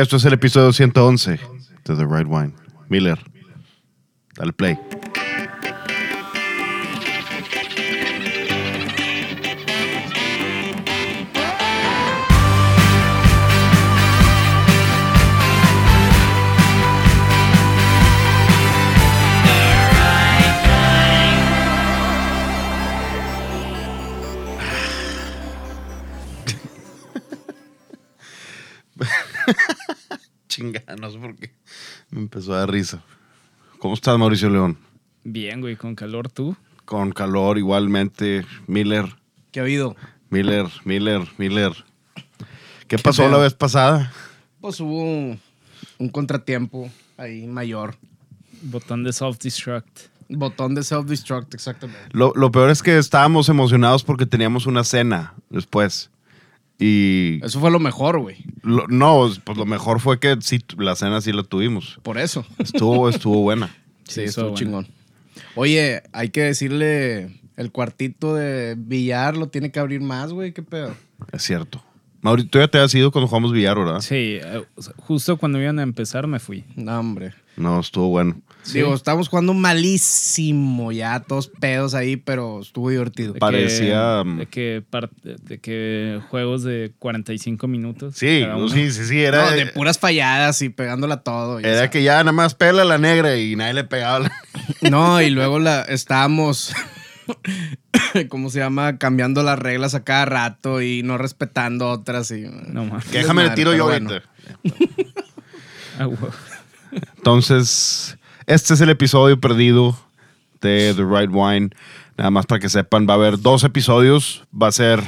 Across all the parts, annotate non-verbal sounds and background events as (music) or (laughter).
Esto es el episodio 111 de The Right Wine. Miller, dale play. Chingada, no sé por qué. Me empezó a dar risa. ¿Cómo estás, Mauricio León? Bien, güey, con calor tú. Con calor igualmente. Miller, ¿Qué ha habido? Miller, Miller, Miller. ¿Qué pasó la vez pasada? Pues hubo un, un contratiempo ahí mayor. Botón de self-destruct. Botón de self-destruct, exactamente. Lo, lo peor es que estábamos emocionados porque teníamos una cena después. Y Eso fue lo mejor, güey. lo- no, pues lo mejor fue que sí, la cena sí la tuvimos. Por eso. Estuvo, (laughs) estuvo buena. Sí, Sí, estuvo chingón. Oye, hay que decirle, el cuartito de billar lo tiene que abrir más, güey. ¿Qué pedo? Es cierto. Mauricio, tú ya te has ido cuando jugamos billar, ¿verdad? Sí, eh, justo cuando iban a empezar me fui. No, hombre. No, estuvo bueno. Sí. Digo, estábamos jugando malísimo ya, todos pedos ahí, pero estuvo divertido. De que- Parecía, mm, de, que par- de que juegos de 45 minutos. Sí, cada uno. sí, sí, sí. Era, No, de puras falladas y pegándola todo. ya era sabes. que ya nada más pela la negra y nadie le pegaba. la- (laughs) No, y luego la estábamos, (laughs) ¿cómo se llama? Cambiando las reglas a cada rato y no respetando otras. Y, No más. Que déjame le Desmadre, tiro pero yo bueno. ahorita. (laughs) Ah, huevo. Entonces, este es el episodio perdido de The Right Wine. Nada más para que sepan, va a haber dos episodios. Va a ser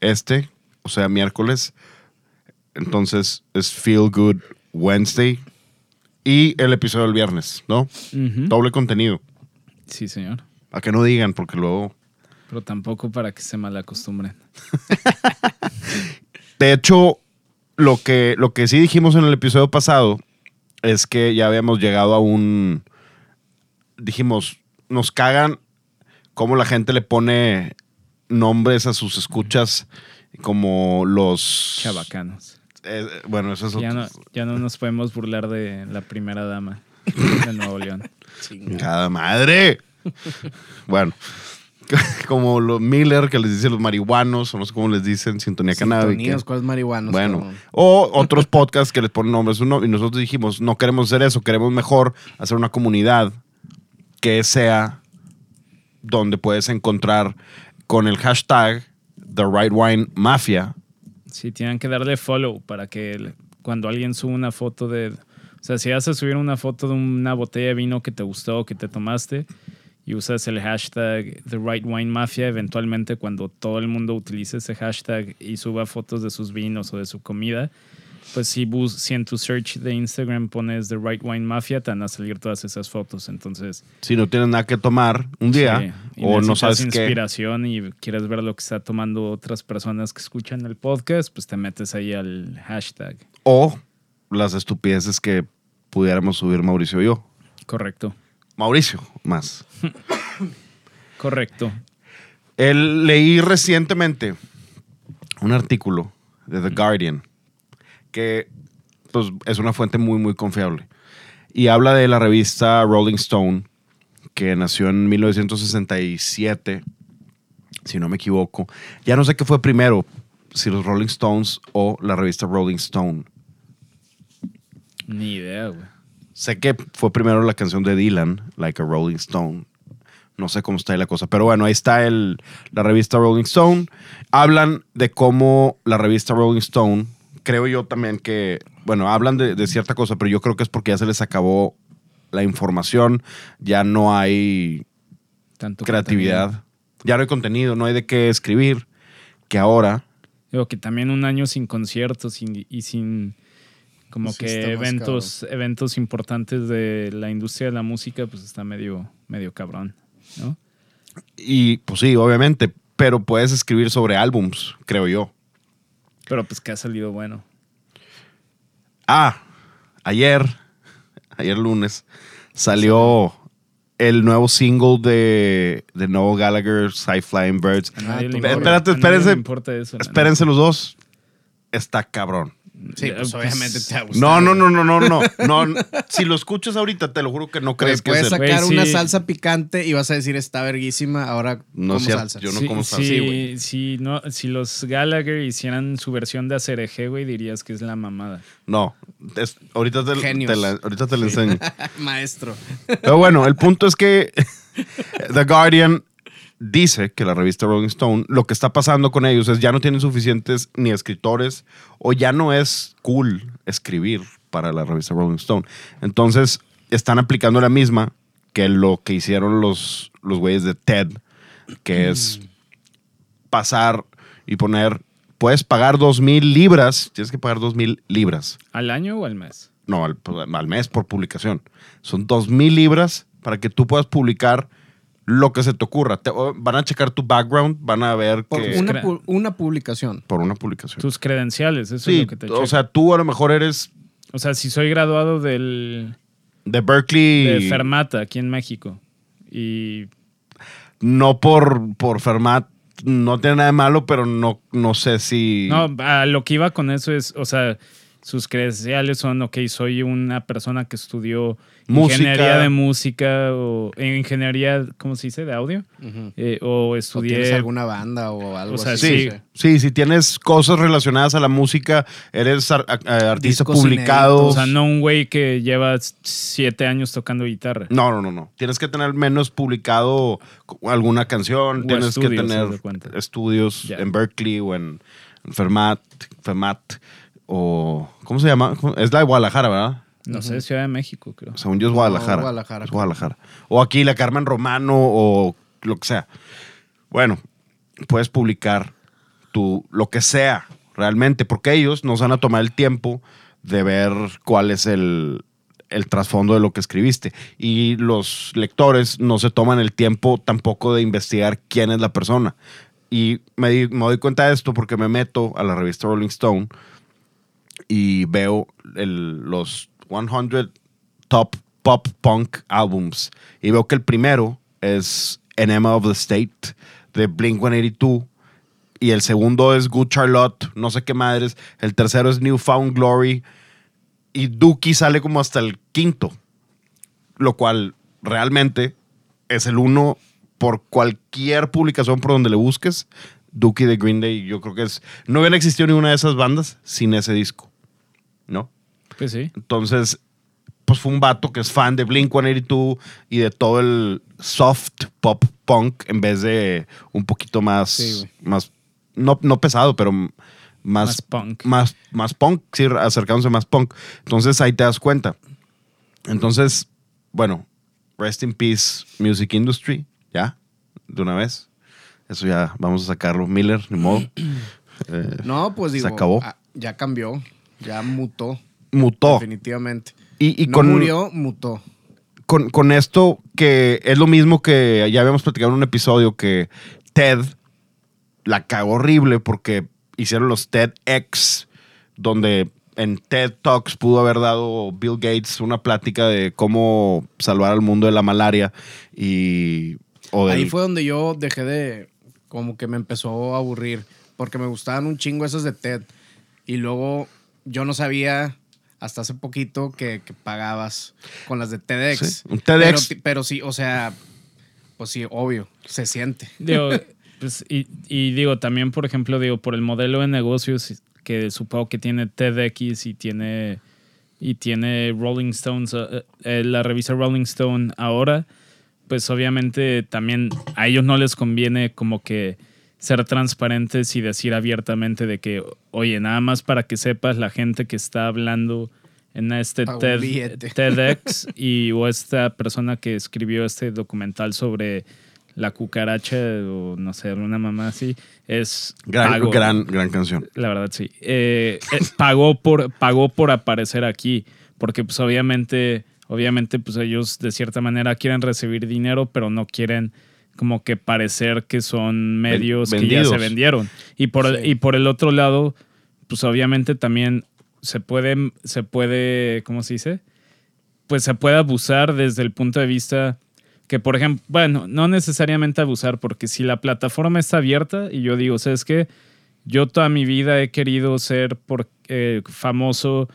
este, o sea, miércoles. Entonces, es Feel Good Wednesday. Y el episodio del viernes, ¿no? Doble contenido. Sí, señor. A que no digan, porque luego. Pero tampoco para que se malacostumbren. (laughs) De hecho, lo que, lo que sí dijimos en el episodio pasado es que ya habíamos llegado a un. Dijimos, nos cagan cómo la gente le pone nombres a sus escuchas como los. Chabacanos. Eh, bueno, eso es Ya otro- no, ya no nos podemos burlar de la primera dama de Nuevo León. ¡Cada madre! (laughs) bueno, (laughs) como los Miller que les dicen los marihuanos, o no sé cómo les dicen, sintonía canábica. Sintonías, ¿cuáles marihuanos? Bueno, o otros podcasts que les ponen nombres uno, y nosotros dijimos, no queremos hacer eso, queremos mejor hacer una comunidad que sea donde puedes encontrar con el hashtag The Right Wine Mafia. Sí, tienen que darle follow para que el- cuando alguien sube una foto de... O sea, si vas a subir una foto de una botella de vino que te gustó, que te tomaste, y usas el hashtag The Right Wine Mafia, eventualmente cuando todo el mundo utilice ese hashtag y suba fotos de sus vinos o de su comida, pues si, bus si en tu search de Instagram pones The Right Wine Mafia, te van a salir todas esas fotos. Entonces, Si no tienes nada que tomar un día sí, o no sabes qué. inspiración y quieres ver lo que está tomando otras personas que escuchan el podcast, pues te metes ahí al hashtag. O las estupideces que pudiéramos subir Mauricio y yo. Correcto. Mauricio, más. (coughs) Correcto. El, leí recientemente un artículo de The Guardian que pues, es una fuente muy, muy confiable. Y habla de la revista Rolling Stone, que nació en 1967, si no me equivoco. Ya no sé qué fue primero, si los Rolling Stones o la revista Rolling Stone. Ni idea, güey. Sé que fue primero la canción de Dylan, Like a Rolling Stone. No sé cómo está ahí la cosa. Pero bueno, ahí está el, la revista Rolling Stone. Hablan de cómo la revista Rolling Stone, creo yo también que, bueno, hablan de, de cierta cosa, pero yo creo que es porque ya se les acabó la información, ya no hay Tanto creatividad, contenido. ya no hay contenido, no hay de qué escribir, que ahora Digo que también un año sin conciertos y, y sin como Sí, que eventos, eventos importantes de la industria de la música, pues está medio, medio cabrón, ¿no? Y pues sí, obviamente, pero puedes escribir sobre álbums, creo yo. Pero pues que ha salido bueno. Ah, ayer, ayer lunes, salió el nuevo single de, de Noel Gallagher, Sci Flying Birds. A nadie le tú- importa- espérate, a nadie espérense. le importa eso, la Espérense los dos. Está cabrón. Sí, Eh, pues obviamente te ha No, gustado. no, no, no, no, no, no. Si lo escuchas ahorita, te lo juro que no crees Pues que puedes sacar una sí. salsa picante y vas a decir está verguísima, ahora No como salsa. yo no Sí, como salsa. sí, Sí, güey. si, no, si los Gallagher hicieran su versión de ACRG, güey, dirías que es la mamada. No, es- ahorita, te, Genios. te la, ahorita te la enseño. (laughs) Maestro. Pero bueno, el punto es que (laughs) The Guardian dice que la revista Rolling Stone, lo que está pasando con ellos es ya no tienen suficientes ni escritores o ya no es cool escribir para la revista Rolling Stone. Entonces están aplicando la misma que lo que hicieron los, los güeyes de TED, que es pasar y poner, puedes pagar dos mil libras, tienes que pagar dos mil libras. ¿Al año o al mes? No, al, al mes por publicación. Son dos mil libras para que tú puedas publicar lo que se te ocurra. Te- van a checar tu background, van a ver Por que... una, pu- una publicación. por una publicación. Tus credenciales, eso es sí, lo que te o sea, tú a lo mejor eres O sea, si soy graduado del, de Berkeley, de Fermata aquí en México y no por, por Fermat, no tiene nada de malo, pero no, no sé si... No, a lo que iba con eso es, o sea, sus credenciales son, ok, soy una persona que estudió Música. ingeniería de música o ingeniería, ¿cómo se dice? De audio. Eh, o ¿O estudié... tienes alguna banda o algo O sea, así? Sí, sí, si tienes cosas relacionadas a la música, eres ar- artista Discos publicado. O sea, no un güey que lleva siete años tocando guitarra. No, no, no, no. Tienes que tener menos publicado alguna canción, O tienes que estudios, tener estudios en Berkeley o en Fermat, Fermat o ¿cómo se llama? Es la de Guadalajara, ¿verdad? No sé, Ciudad de México, creo. Según yo es Guadalajara. No, Guadalajara. Es Guadalajara. O aquí la Carmen Romano o lo que sea. Bueno, puedes publicar tu, lo que sea realmente, porque ellos nos van a tomar el tiempo de ver cuál es el, el trasfondo de lo que escribiste. Y los lectores no se toman el tiempo tampoco de investigar quién es la persona. Y me, di- me doy cuenta de esto porque me meto a la revista Rolling Stone y veo el- los 100 top pop punk albums. Y veo que el primero es Enema of the State de Blink 182. Y el segundo es Good Charlotte, no sé qué madres. El tercero es Newfound Glory. Y Dookie sale como hasta el quinto. Lo cual realmente es el uno por cualquier publicación por donde le busques. Dookie de Green Day, yo creo que es. No hubiera existido ninguna de esas bandas sin ese disco. ¿No? Pues sí. Entonces, pues fue un vato que es fan de Blink 182 y de todo el soft pop punk en vez de un poquito más, Sí, más no, no pesado, pero Más punk. Más, más punk, sí, acercándose más punk. Entonces ahí te das cuenta. Entonces, bueno, rest in peace music industry, ya, de una vez. Eso ya vamos a sacarlo. Miller, ni modo. (clears throat) Eh, No, pues digo, Se acabó. ah, ya cambió, ya mutó, mutó. definitivamente. Y, y no con, murió, mutó. con, con esto que es lo mismo que ya habíamos platicado en un episodio que TED la cagó horrible porque hicieron los TEDx donde en TED Talks pudo haber dado Bill Gates una plática de cómo salvar al mundo de la malaria y o del- Ahí fue donde yo dejé de, como que me empezó a aburrir, porque me gustaban un chingo esas de TED. Y luego yo no sabía hasta hace poquito que, que pagabas con las de TEDx. Sí, un TEDx. Pero, pero sí, o sea, pues sí, obvio, se siente. Digo, (laughs) pues, y, y digo, también, por ejemplo, digo, por el modelo de negocios que supongo que tiene TEDx y tiene, y tiene Rolling Stones, eh, eh, la revista Rolling Stone ahora, pues obviamente también a ellos no les conviene como que ser transparentes y decir abiertamente de que, oye, nada más para que sepas la gente que está hablando en este TED. TEDx (laughs) y o esta persona que escribió este documental sobre la cucaracha o no sé, una mamá así, es gran, gran, gran canción. La verdad, sí. Eh, eh, pagó, por, pagó por aparecer aquí. Porque, pues, obviamente, obviamente, pues ellos de cierta manera quieren recibir dinero, pero no quieren como que parecer que son medios que ya se vendieron. Y por, Sí. y por el otro lado, pues obviamente también se puede, se puede, ¿cómo se dice? Pues se puede abusar desde el punto de vista que, por ejemplo, bueno, no necesariamente abusar, porque si la plataforma está abierta y yo digo, ¿sabes qué? yo toda mi vida he querido ser por, eh, famoso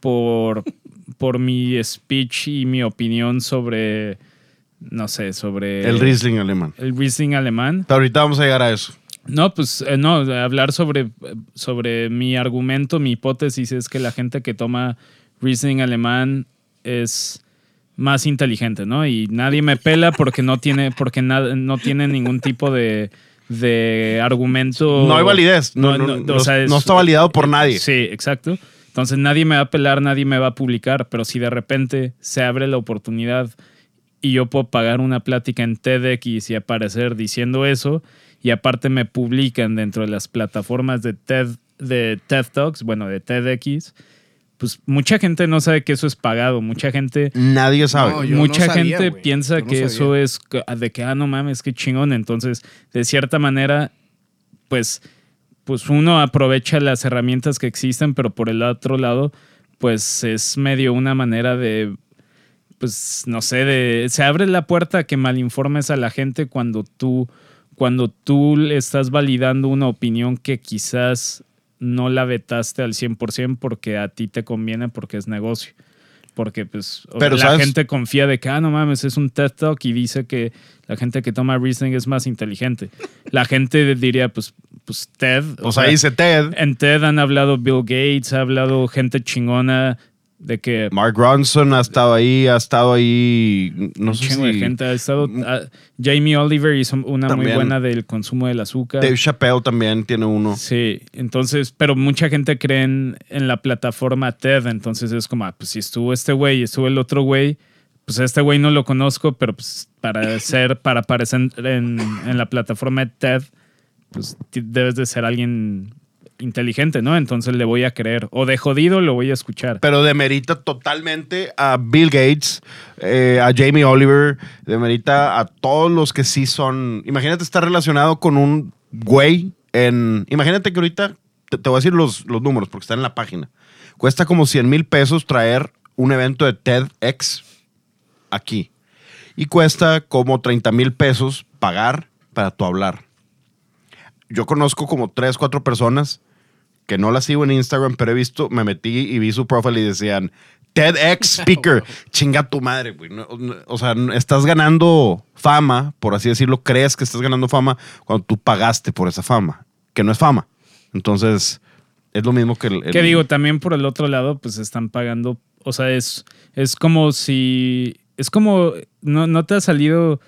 por, (laughs) por mi speech y mi opinión sobre, no sé, sobre... El Riesling alemán. El Riesling alemán. Pero ahorita vamos a llegar a eso. No, pues eh, no, hablar sobre, sobre mi argumento, mi hipótesis es que la gente que toma Riesling alemán es más inteligente, ¿no? Y nadie me pela porque no tiene, porque na- no tiene ningún tipo de, de argumento. No hay validez. No, No, no, no, o no- sea, es- no está validado por nadie. Sí, exacto. Entonces nadie me va a pelar, nadie me va a publicar, pero si de repente se abre la oportunidad y yo puedo pagar una plática en TEDx y aparecer diciendo eso, y aparte me publican dentro de las plataformas de TED, de TED Talks, bueno, de TEDx, pues mucha gente no sabe que eso es pagado, mucha gente Nadie sabe. No, mucha sabía, gente piensa no que sabía. eso es de que, ah, no mames, qué chingón. Entonces, de cierta manera, pues, pues uno aprovecha las herramientas que existen, pero por el otro lado, pues es medio una manera de, pues, no sé, de, se abre la puerta a que malinformes a la gente cuando tú, cuando tú le estás validando una opinión que quizás no la vetaste al 100% porque a ti te conviene porque es negocio. Porque pues Pero, la ¿sabes? gente confía de que, ah, no mames, es un TED Talk y dice que la gente que toma Riesling es más inteligente. La gente diría, pues, pues TED. O sea, dice Ted. En TED han hablado Bill Gates, ha hablado gente chingona de que Mark Ronson ha estado ahí, ha estado ahí. No un sé chingo de si. gente ha estado. ah, Jamie Oliver hizo una muy buena del consumo del azúcar. Dave Chappelle también tiene uno. Sí, entonces, pero mucha gente cree en, en la plataforma TED, entonces es como, ah, pues si estuvo este güey y estuvo el otro güey, pues este güey no lo conozco, pero pues para (laughs) ser, para aparecer en, en la plataforma de TED, pues debes de ser alguien inteligente, ¿no? Entonces le voy a creer. O de jodido lo voy a escuchar. Pero demerita totalmente a Bill Gates, eh, a Jamie Oliver, demerita a todos los que sí son. Imagínate estar relacionado con un güey en. Imagínate que ahorita te, voy a decir los, los números porque están en la página. Cuesta como 100 mil pesos traer un evento de TEDx aquí. Y cuesta como 30 mil pesos pagar para tu hablar. Yo conozco como 3, 4 personas que no las sigo en Instagram, pero he visto, me metí y vi su profile y decían TEDx Speaker. (laughs) Chinga tu madre, güey. No, no, o sea, estás ganando fama, por así decirlo, crees que estás ganando fama cuando tú pagaste por esa fama, que no es fama. Entonces, es lo mismo que el. el- Que digo, también por el otro lado, pues están pagando. O sea, es, es como si. Es como. No, no te ha salido.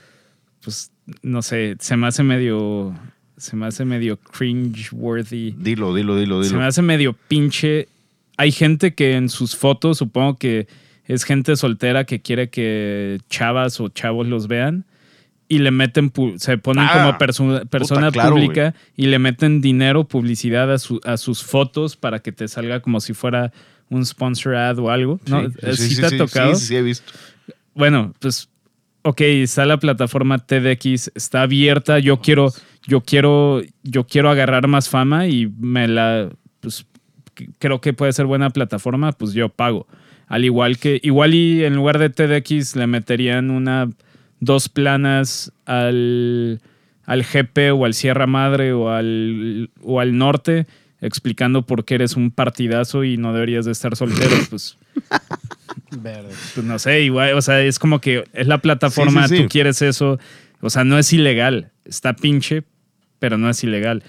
Pues no sé, se me hace medio. Se me hace medio cringe-worthy. Dilo, dilo, dilo, Se dilo. me hace medio pinche. Hay gente que en sus fotos, supongo que es gente soltera que quiere que chavas o chavos los vean y le meten, se ponen Ah, como perso- persona claro, pública y le meten dinero, publicidad a, su- a sus fotos para que te salga como si fuera un sponsor ad o algo. ¿no? Eh, ¿Sí, te ha tocado? Sí, sí, sí, he visto. bueno, pues, ok, está la plataforma TEDx, está abierta, yo quiero, yo quiero, yo quiero agarrar más fama y me la, pues, creo que puede ser buena plataforma, pues yo pago. Al igual que, igual y en lugar de TEDx le meterían una, dos planas al, al GP o al Sierra Madre o al, o al norte explicando por qué eres un partidazo y no deberías de estar soltero, pues (laughs) Verde. pues no sé, igual, o sea, es como que es la plataforma, Sí, sí, sí. tú quieres eso, o sea, no es ilegal, está pinche, pero no es ilegal.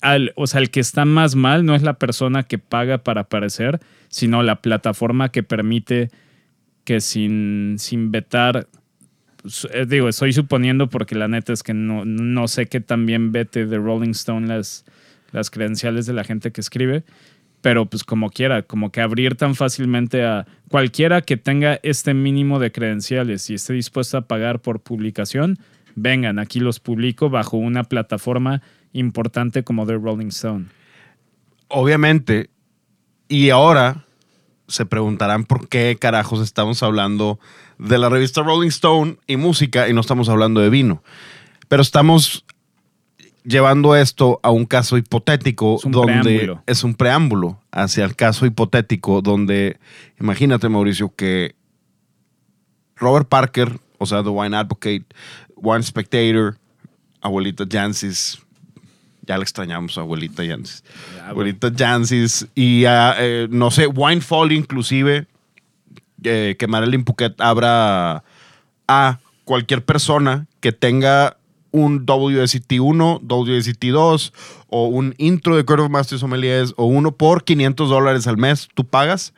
Al- o sea, el que está más mal no es la persona que paga para aparecer, sino la plataforma que permite que sin, sin vetar, pues, eh, digo, estoy suponiendo porque la neta es que no, no sé qué también vete de Rolling Stone las, las credenciales de la gente que escribe, pero pues como quiera, como que abrir tan fácilmente a cualquiera que tenga este mínimo de credenciales y esté dispuesto a pagar por publicación, vengan, aquí los publico bajo una plataforma importante como The Rolling Stone. Obviamente, y ahora se preguntarán por qué carajos estamos hablando de la revista Rolling Stone y música y no estamos hablando de vino. Pero estamos llevando esto a un caso hipotético Es un donde preámbulo. es un preámbulo hacia el caso hipotético donde imagínate Mauricio que Robert Parker, o sea, The Wine Advocate, Wine Spectator, abuelita Jancis, Ya le extrañamos a abuelita Jansis. Ah, abuelita Jansis. Y ah, eh, no sé, Winefall inclusive, eh, que Marilyn Phuket abra a cualquier persona que tenga un WST1, WST2 o un intro de Court of Masters Sommeliers o uno por 500 dólares al mes, tú pagas,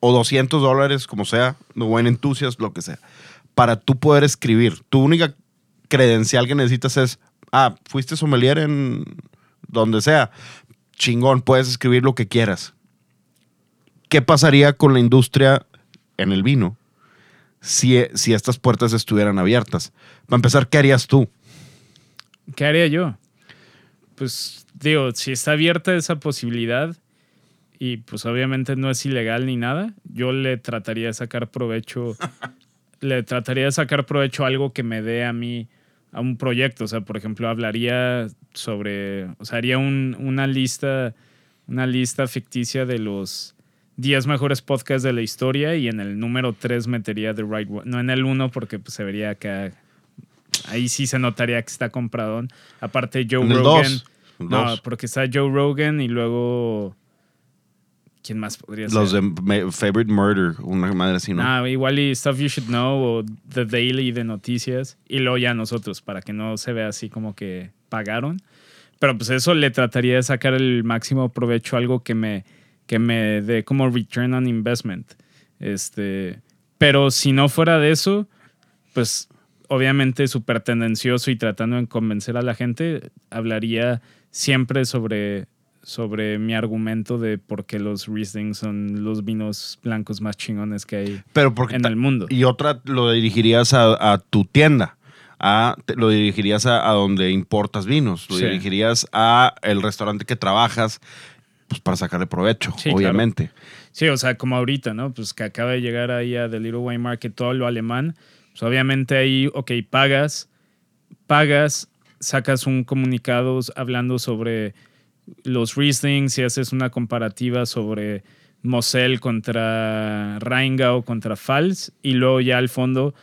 o 200 dólares, como sea, no buen enthusiast, lo que sea, para tú poder escribir. Tu única credencial que necesitas es, ah, fuiste sommelier en donde sea, chingón, puedes escribir lo que quieras. ¿Qué pasaría con la industria en el vino si, si estas puertas estuvieran abiertas? Para empezar, ¿qué harías tú? ¿Qué haría yo? Pues digo, si está abierta esa posibilidad y pues obviamente no es ilegal ni nada, yo le trataría de sacar provecho, (laughs) le trataría de sacar provecho a algo que me dé a mí a un proyecto. O sea, por ejemplo, hablaría sobre, o sea, haría un- una lista, una lista ficticia de los 10 mejores podcasts de la historia y en el número 3 metería The Right One. No en el 1 porque pues, se vería acá. Ahí sí se notaría que está compradón. Aparte Joe En el Rogan. dos. El No, porque está Joe Rogan y luego. ¿Quién más podría ser? Los de Favorite Murder, una madre así, ¿no? Ah, igual y Stuff You Should Know o The Daily de noticias. Y luego ya nosotros, para que no se vea así como que pagaron. Pero pues eso le trataría de sacar el máximo provecho, algo que me, que me dé como return on investment. Este, pero si no fuera de eso, pues obviamente súper tendencioso y tratando de convencer a la gente, hablaría siempre sobre, sobre mi argumento de por qué los Riesling son los vinos blancos más chingones que hay Pero porque en el mundo. Y otra lo dirigirías a, a tu tienda. A, te- lo dirigirías a, a donde importas vinos. Lo Sí. dirigirías a el restaurante que trabajas pues, para sacarle provecho, Sí, obviamente. Sí, o sea, como ahorita, ¿no? Pues que acaba de llegar ahí a The Little Wine Market todo lo alemán. Pues obviamente ahí, ok, pagas, pagas, sacas un comunicado hablando sobre los Rieslings y haces una comparativa sobre Mosel contra Rheingau contra Pfalz y luego ya al fondo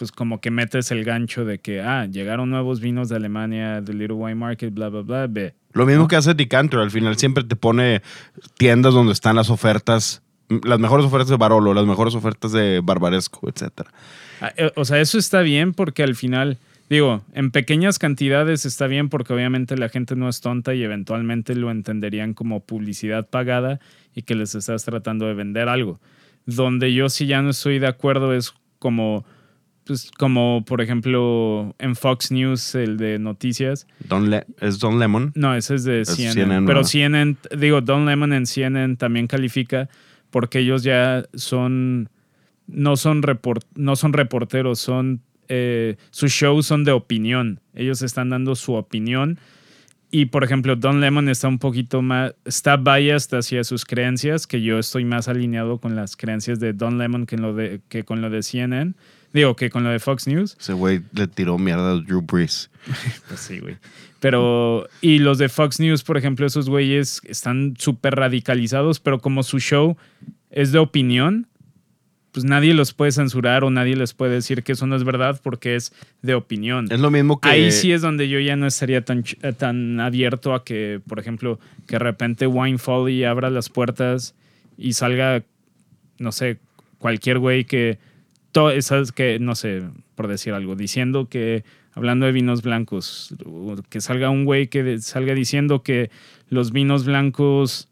pues como que metes el gancho de que, ah, llegaron nuevos vinos de Alemania, The Little Wine Market, bla, bla, bla, ve. Lo mismo ¿no? que hace Decanter. Al final siempre te pone tiendas donde están las ofertas, las mejores ofertas de Barolo, las mejores ofertas de Barbaresco, etcétera. Ah, eh, O sea, eso está bien porque al final, digo, en pequeñas cantidades está bien porque obviamente la gente no es tonta y eventualmente lo entenderían como publicidad pagada y que les estás tratando de vender algo. Donde yo sí ya no estoy de acuerdo es como, pues, como por ejemplo en Fox News, el de noticias. Don Le- es Don Lemon. No, ese es de Es CNN. CNN, pero. CNN, digo, Don Lemon en CNN también califica porque ellos ya son, no son, report, no son reporteros, son, eh, sus shows son de opinión. Ellos están dando su opinión. Y, por ejemplo, Don Lemon está un poquito más, está biased hacia sus creencias, que yo estoy más alineado con las creencias de Don Lemon que, en lo de, que con lo de CNN. Digo, que con lo de Fox News. Ese güey le tiró mierda a Drew Brees. (laughs) Pues sí, güey. Pero, y los de Fox News, por ejemplo, esos güeyes están súper radicalizados, pero como su show es de opinión, pues nadie los puede censurar o nadie les puede decir que eso no es verdad porque es de opinión. Es lo mismo que. Ahí sí es donde yo ya no estaría tan, eh, tan abierto a que, por ejemplo, que de repente Wine Folly abra las puertas y salga, no sé, cualquier güey que, to- esas que, no sé, por decir algo, diciendo que, hablando de vinos blancos, que salga un güey que salga diciendo que los vinos blancos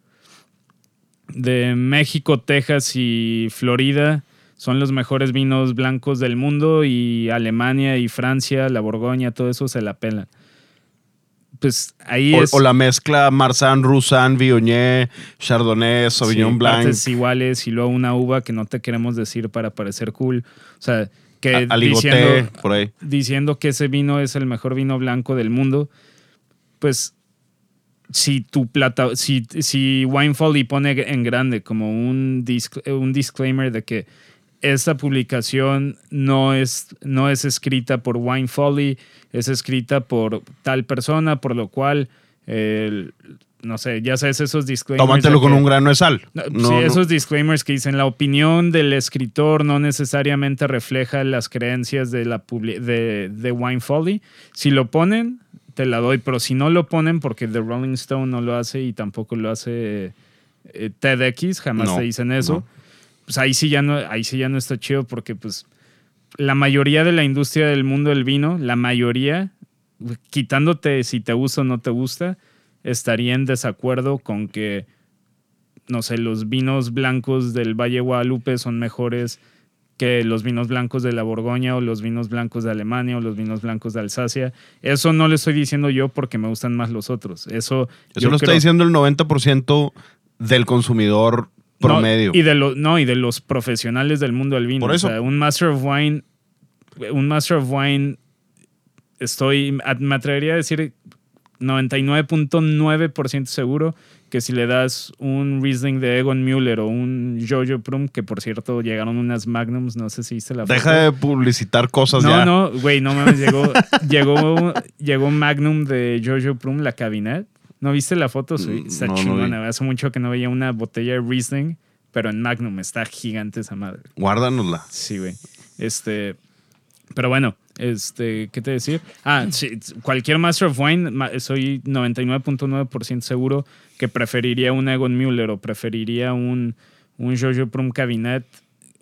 de México, Texas y Florida son los mejores vinos blancos del mundo y Alemania y Francia, la Borgoña, todo eso se la pelan. Pues ahí O, es o la mezcla Marsan, Roussan, Viognier, Chardonnay, Sauvignon sí, Blanc. iguales y luego una uva que no te queremos decir para parecer cool. O sea, que a- Aligoté, diciendo, por ahí. diciendo que ese vino es el mejor vino blanco del mundo, pues si tu plata, si, si Wine Folly pone en grande como un, disc- un disclaimer de que esta publicación no es, no es escrita por Wine Folly, es escrita por tal persona, por lo cual, no sé, ya sabes esos disclaimers. Tómatelo con que- un grano de sal. no, No, sí, no. esos disclaimers que dicen la opinión del escritor no necesariamente refleja las creencias de, la de, de Wine Folly. Si lo ponen, te la doy. Pero si no lo ponen, porque The Rolling Stone no lo hace y tampoco lo hace eh, TEDx, jamás te dicen eso. Pues ahí sí, ya no, ahí sí ya no está chido porque pues la mayoría de la industria del mundo del vino, la mayoría, quitándote si te gusta o no te gusta, estaría en desacuerdo con que, no sé, los vinos blancos del Valle Guadalupe son mejores que los vinos blancos de la Borgoña o los vinos blancos de Alemania o los vinos blancos de Alsacia. Eso no lo estoy diciendo yo porque me gustan más los otros. Eso, Eso yo lo está diciendo el 90% del consumidor no, promedio. y de los no, y de los profesionales del mundo del vino. Por eso. O sea, un Master of Wine, un Master of Wine, estoy, me atrevería a decir 99.9% seguro que si le das un Riesling de Egon Müller o un Jojo Prum, que por cierto llegaron unas Magnums, no sé si viste la Deja foto. de publicitar cosas No, ya. no, güey, no mames, llegó, llegó, llegó Magnum de Jojo Prum, la cabinet. ¿No viste la foto? Sí, está Mm, No, no chingona. vi. Hace mucho que no veía una botella de Riesling, pero en Magnum está gigante esa madre. Guárdanosla. Sí, güey. Este, pero bueno, este, ¿qué te decir? Ah, sí, cualquier Master of Wine, soy 99.9% seguro que preferiría un Egon Müller o preferiría un, un Jojo Prum Cabinet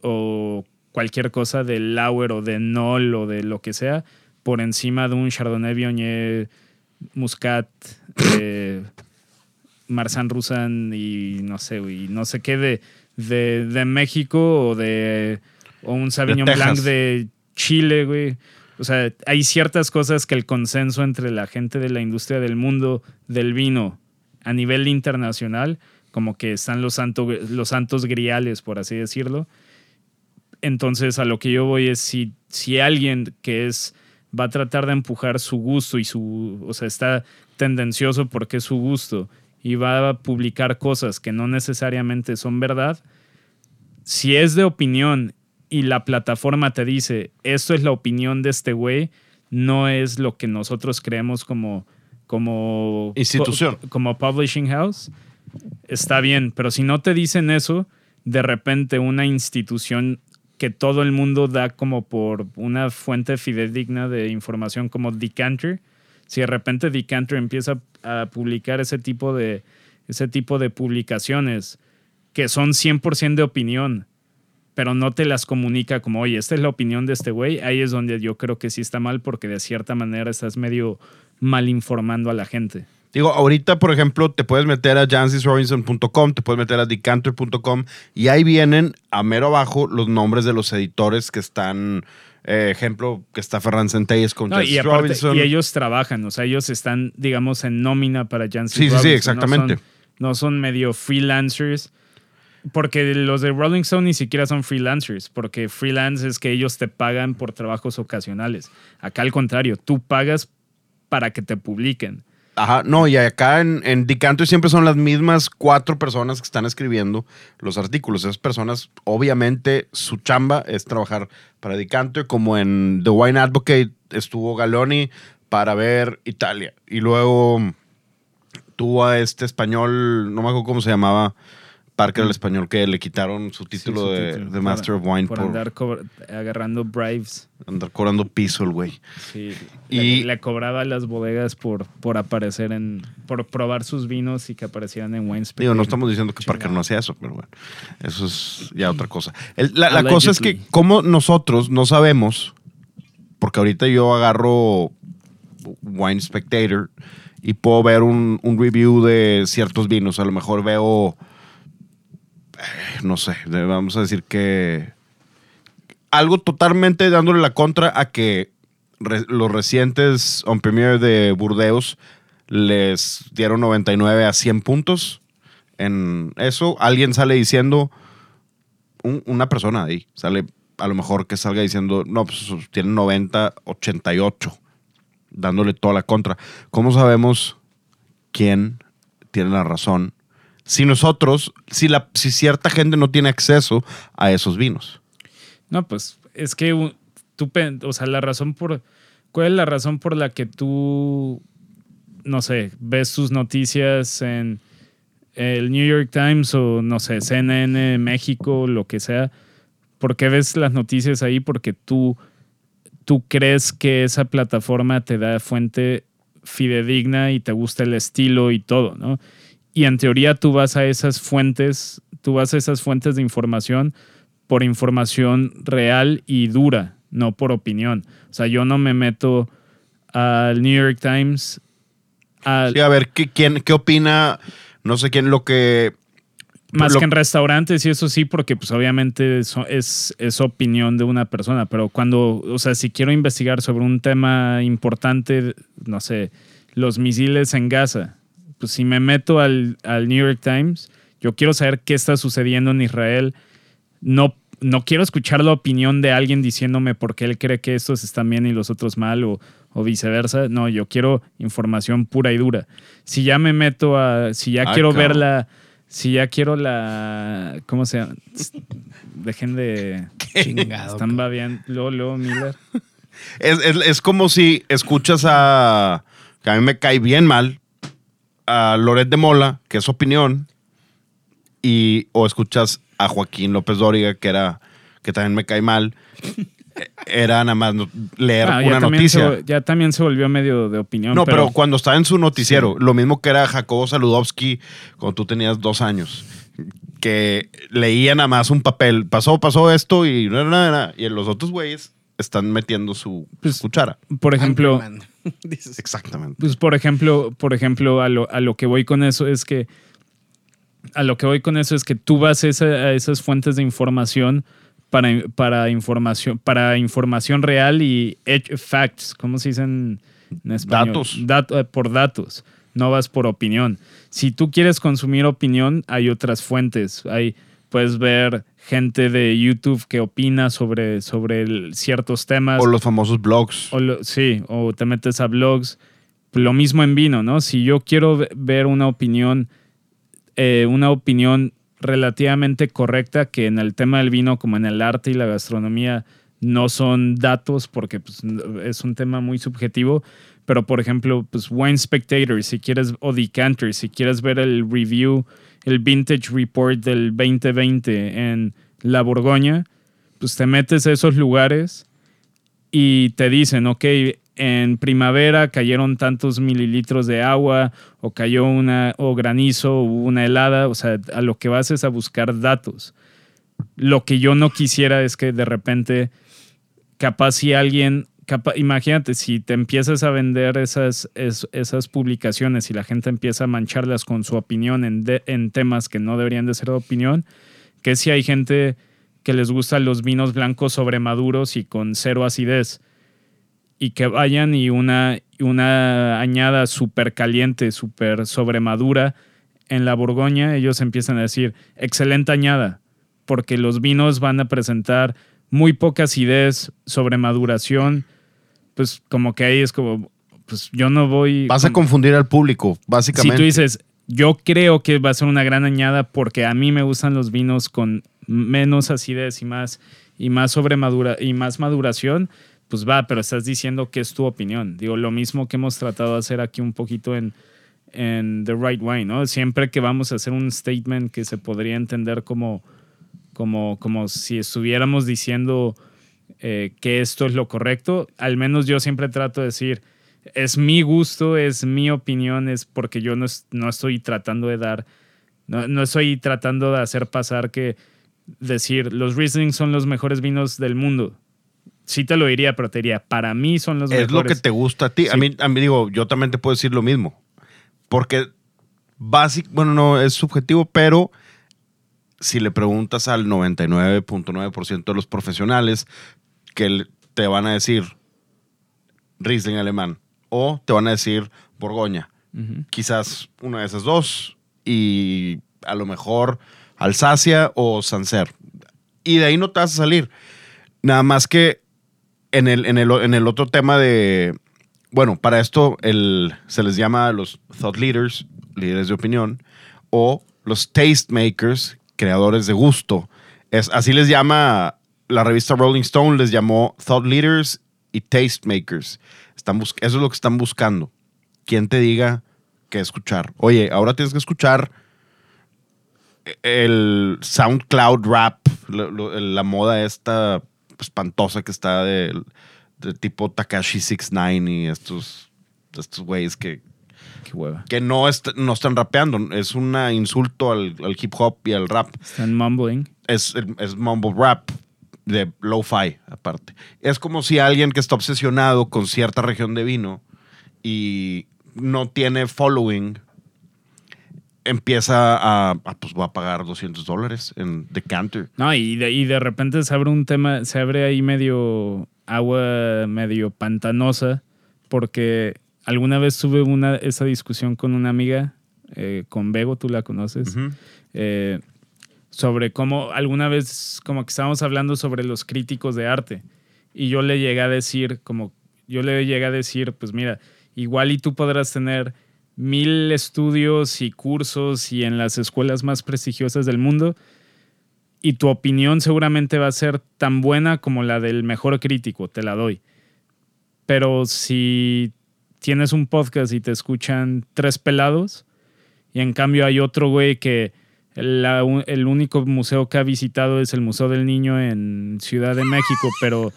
o cualquier cosa de Lauer o de Nol o de lo que sea por encima de un Chardonnay Viognier Muscat eh, Marsan Rusan y no sé, güey, no sé qué de, de, de México o de o un Sauvignon. Blanc de Chile, güey. O sea, hay ciertas cosas que el consenso entre la gente de la industria del mundo del vino a nivel internacional, como que están los, santo- los santos griales, por así decirlo. Entonces, a lo que yo voy es si, si alguien que es va a tratar de empujar su gusto y su, o sea, está tendencioso porque es su gusto y va a publicar cosas que no necesariamente son verdad, si es de opinión y la plataforma te dice, esto es la opinión de este güey, no es lo que nosotros creemos como, como Institución. co- como publishing house, está bien, pero si no te dicen eso, de repente una institución que todo el mundo da como por una fuente fidedigna de información como Decanter, si de repente Decanter empieza a publicar ese tipo de, ese tipo de publicaciones que son 100% de opinión, pero no te las comunica como, oye, esta es la opinión de este güey, ahí es donde yo creo que sí está mal porque de cierta manera estás medio mal informando a la gente. Digo, ahorita, por ejemplo, te puedes meter a jancisrobinson.com, te puedes meter a decanter.com y ahí vienen a mero abajo los nombres de los editores que están, eh, ejemplo, que está Ferran Centelles con No, y, Jancis aparte- Robinson. y ellos trabajan, o sea, ellos están, digamos, en nómina para Janssen Sí, sí, sí, Robinson, exactamente. No son, no son medio freelancers, porque los de Rolling Stone ni siquiera son freelancers, porque freelance es que ellos te pagan por trabajos ocasionales. Acá al contrario, tú pagas para que te publiquen. Ajá, no, y acá en, en Decanter siempre son las mismas cuatro personas que están escribiendo los artículos. Esas personas, obviamente, su chamba es trabajar para Decanter, como en The Wine Advocate estuvo Galoni para ver Italia. Y luego tuvo a este español, no me acuerdo cómo se llamaba, Parker el español, que le quitaron su título, Sí, su de, título. de Master of Wine por, por, andar agarrando bribes. andar cobrando piso el güey. Sí, Y- le, le cobraba a las bodegas por, por aparecer en, por probar sus vinos y que aparecieran en Wine Digo, no estamos diciendo que Parker no hacía eso, pero bueno, eso es ya otra cosa. El- la la cosa es que como nosotros no sabemos, porque ahorita yo agarro Wine Spectator y puedo ver un, un review de ciertos vinos, a lo mejor veo, no sé, vamos a decir que algo totalmente dándole la contra a que los recientes On Premier de Burdeos les dieron 99 a 100 puntos. En eso, alguien sale diciendo, un- una persona ahí, sale a lo mejor que salga diciendo, no, pues tienen 90, 88, dándole toda la contra. ¿Cómo sabemos quién tiene la razón? Si nosotros, si, la, si cierta gente no tiene acceso a esos vinos. No, pues es que tú, o sea, la razón por, ¿cuál es la razón por la que tú, no sé, ves tus noticias en el New York Times o, no sé, CNN, México, lo que sea? ¿Por qué ves las noticias ahí? Porque tú, tú crees que esa plataforma te da fuente fidedigna y te gusta el estilo y todo, ¿no? Y en teoría tú vas a esas fuentes, tú vas a esas fuentes de información por información real y dura, no por opinión. O sea, yo no me meto al New York Times. Al, Sí, a ver, ¿qué, quién, ¿qué opina? No sé quién lo que... más lo- que en restaurantes y eso sí, porque pues obviamente eso es, es opinión de una persona, pero cuando, o sea, si quiero investigar sobre un tema importante, no sé, los misiles en Gaza, pues si me meto al, al New York Times, yo quiero saber qué está sucediendo en Israel, no, no quiero escuchar la opinión de alguien diciéndome por qué él cree que estos están bien y los otros mal o, o viceversa, no, yo quiero información pura y dura. Si ya me meto a, si ya Ah, quiero ver la si ya quiero la. ¿Cómo se llama? Dejen de. (laughs) Chingado. Están babeando. Luego, luego, Miller. (laughs) Es, es- es como si escuchas a... Que a mí me cae bien mal. A Loret de Mola, que es su opinión. Y, o escuchas a Joaquín López Dóriga, que era... Que también me cae mal. Eh, Era nada más leer Ah, una noticia. se- ya también se volvió medio de opinión. No, pero, cuando estaba en su noticiero, lo mismo que era Jacobo Saludowski cuando tú tenías dos años, que leía nada más un papel, pasó, pasó esto y na, na, na, y los otros güeyes están metiendo su, Pues, cuchara. por ejemplo. (laughs) Dices, Exactamente. Pues por ejemplo, por ejemplo, a lo, a lo que voy con eso es que a lo que voy con eso es que tú vas a, esa- a esas fuentes de información para, para información para información real y facts, ¿cómo se dicen en español? Datos. Dat- eh, por datos, no vas por opinión. Si tú quieres consumir opinión, hay otras fuentes. Hay puedes ver gente de YouTube que opina sobre sobre el- ciertos temas O los famosos blogs. o lo- sí, o te metes a blogs. Lo mismo en vino, ¿no? Si yo quiero ve- ver una opinión, eh, una opinión relativamente correcta, que en el tema del vino, como en el arte y la gastronomía, no son datos, porque pues, es un tema muy subjetivo. Pero, por ejemplo, pues Wine Spectator, si quieres, o Decanter, si quieres ver el review, el Vintage Report del 2020 en La Borgoña, pues te metes a esos lugares y te dicen, ok, en primavera cayeron tantos mililitros de agua o cayó una o granizo o una helada, o sea, a lo que vas es a buscar datos. Lo que yo no quisiera es que de repente, capaz si alguien, imagínate, si te empiezas a vender esas, es- esas publicaciones y la gente empieza a mancharlas con su opinión en, en temas que no deberían de ser de opinión, que si hay gente que les gustan los vinos blancos sobremaduros y con cero acidez y que vayan y una, una añada súper caliente, súper sobremadura en la Borgoña, ellos empiezan a decir, excelente añada, porque los vinos van a presentar muy poca acidez, sobremaduración, pues como que ahí es como, pues yo no voy... Vas a como- confundir al público, si básicamente. tú dices, yo creo que va a ser una gran añada porque a mí me gustan los vinos con menos acidez y más, y más sobremadura y más maduración, pues va, pero estás diciendo que es tu opinión. Digo, lo mismo que hemos tratado de hacer aquí un poquito en, en The Right Way, ¿no? Siempre que vamos a hacer un statement que se podría entender como, como, como si estuviéramos diciendo eh, que esto es lo correcto, al menos yo siempre trato de decir, es mi gusto, es mi opinión, es porque yo no, es- no estoy tratando de dar, no, no estoy tratando de hacer pasar que decir, los Riesling son los mejores vinos del mundo. Sí te lo diría, pero te diría, para mí son los es mejores. lo que te gusta a ti. A, mí, a mí digo, yo también te puedo decir lo mismo. Porque básico, bueno, no es subjetivo, pero si le preguntas al 99.9% de los profesionales que te van a decir Riesling alemán o te van a decir Borgoña. Quizás una de esas dos y a lo mejor Alsacia o Sancerre. Y de ahí no te vas a salir. Nada más que en el, en el, en el otro tema de. Bueno, para esto el, se les llama los thought leaders, líderes de opinión, o los tastemakers, creadores de gusto. Es, así les llama la revista Rolling Stone, les llamó thought leaders y tastemakers. Están eso es lo que están buscando. Quien te diga qué escuchar. Oye, ahora tienes que escuchar el SoundCloud rap, la moda esta espantosa que está de, de tipo Takashi 69 y estos estos güeyes que, Qué hueva. que no, est- no están rapeando. Es un insulto al, al hip hop y al rap. Están mumbling. Es, es mumble rap de lo-fi, aparte. Es como si alguien que está obsesionado con cierta región de vino y no tiene following empieza a, a, pues va a pagar 200 dólares en decanter. No, y de, y de repente se abre un tema, se abre ahí medio agua medio pantanosa, porque alguna vez tuve una, esa discusión con una amiga, eh, con Bego, tú la conoces, eh, sobre cómo alguna vez como que estábamos hablando sobre los críticos de arte y yo le llegué a decir como yo le llegué a decir pues mira igual y tú podrás tener mil estudios y cursos y en las escuelas más prestigiosas del mundo y tu opinión seguramente va a ser tan buena como la del mejor crítico, te la doy. Pero si tienes un podcast y te escuchan tres pelados y en cambio hay otro güey que la- el único museo que ha visitado es el Museo del Niño en Ciudad de México, (laughs) pero,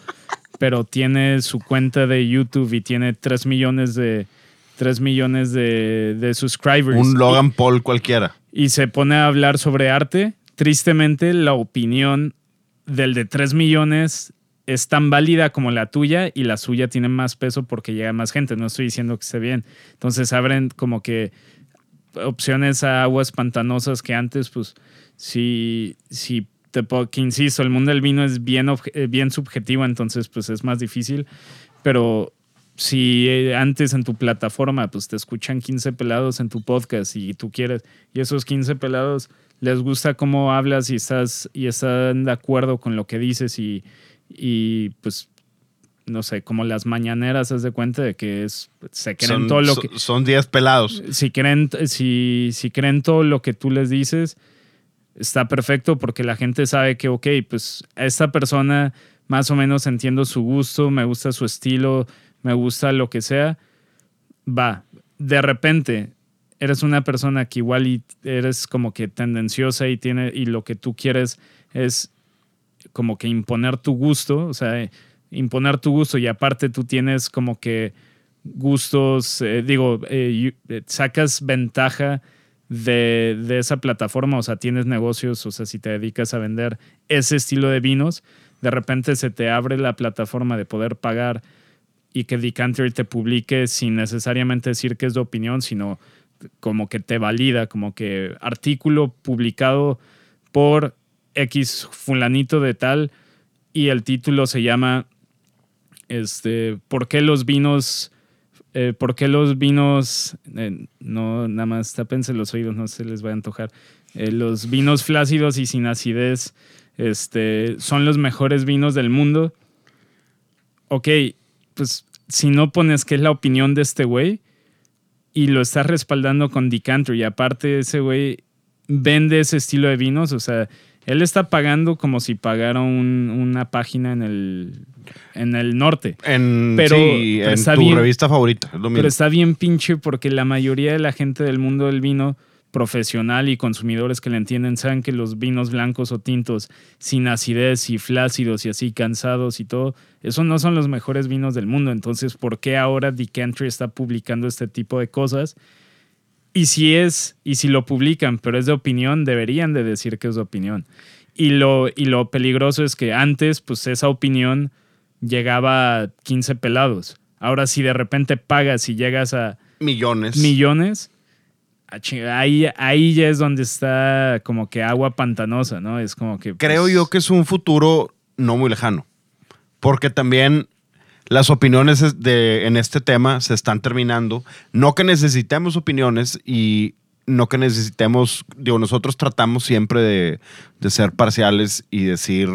pero tiene su cuenta de YouTube y tiene 3 millones de 3 millones de, de subscribers. Un Y- Logan Paul cualquiera. y se pone a hablar sobre arte, tristemente la opinión del de 3 millones es tan válida como la tuya y la suya tiene más peso porque llega más gente. No estoy diciendo que esté bien. Entonces abren como que opciones a aguas pantanosas que antes, pues, si, si te puedo, que insisto, el mundo del vino es bien, eh, bien subjetivo, entonces pues es más difícil. Pero si eh, antes en tu plataforma pues te escuchan 15 pelados en tu podcast y tú quieres, y esos 15 pelados les gusta cómo hablas y estás y están de acuerdo con lo que dices y, y pues no sé, como las mañaneras, haz de cuenta de que es se creen Son, todo lo que son 10 pelados. si creen si, si creen todo lo que tú les dices está perfecto porque la gente sabe que ok, pues a esta persona más o menos entiendo su gusto, me gusta su estilo, me gusta lo que sea, va. De repente eres una persona que igual y eres como que tendenciosa y tiene y lo que tú quieres es como que imponer tu gusto, o sea, eh, imponer tu gusto y aparte tú tienes como que gustos, eh, digo, eh, sacas ventaja de, de esa plataforma, o sea, tienes negocios, o sea, si te dedicas a vender ese estilo de vinos, de repente se te abre la plataforma de poder pagar y que Decanter te publique sin necesariamente decir que es de opinión, sino como que te valida, como que artículo publicado por X fulanito de tal y el título se llama este ¿Por qué los vinos eh, ¿Por qué los vinos eh, no nada más tápense los oídos no se les va a antojar Eh, los vinos flácidos y sin acidez este son los mejores vinos del mundo ok pues si no pones que es la opinión de este güey y lo estás respaldando con Decanter y aparte ese güey vende ese estilo de vinos, o sea, él está pagando como si pagara un- una página en el, en el norte. En, Pero- sí, pero en está tu bien. revista favorita. Es lo mismo. Pero está bien pinche porque la mayoría de la gente del mundo del vino profesional y consumidores que le entienden saben que los vinos blancos o tintos sin acidez y flácidos y así cansados y todo, esos no son los mejores vinos del mundo. Entonces, ¿por qué ahora Decanter está publicando este tipo de cosas? Y si es, y si lo publican, pero es de opinión, deberían de decir que es de opinión. Y lo, y lo peligroso es que antes, pues esa opinión llegaba a 15 pelados. Ahora, si de repente pagas y llegas a Millones. millones, a chinga- ahí, ahí ya es donde está como que agua pantanosa, ¿no? Es como que. Creo pues, yo que es un futuro no muy lejano. Porque también las opiniones es- de, en este tema se están terminando. No que necesitemos opiniones y no que necesitemos, digo, nosotros tratamos siempre de, de ser parciales y decir,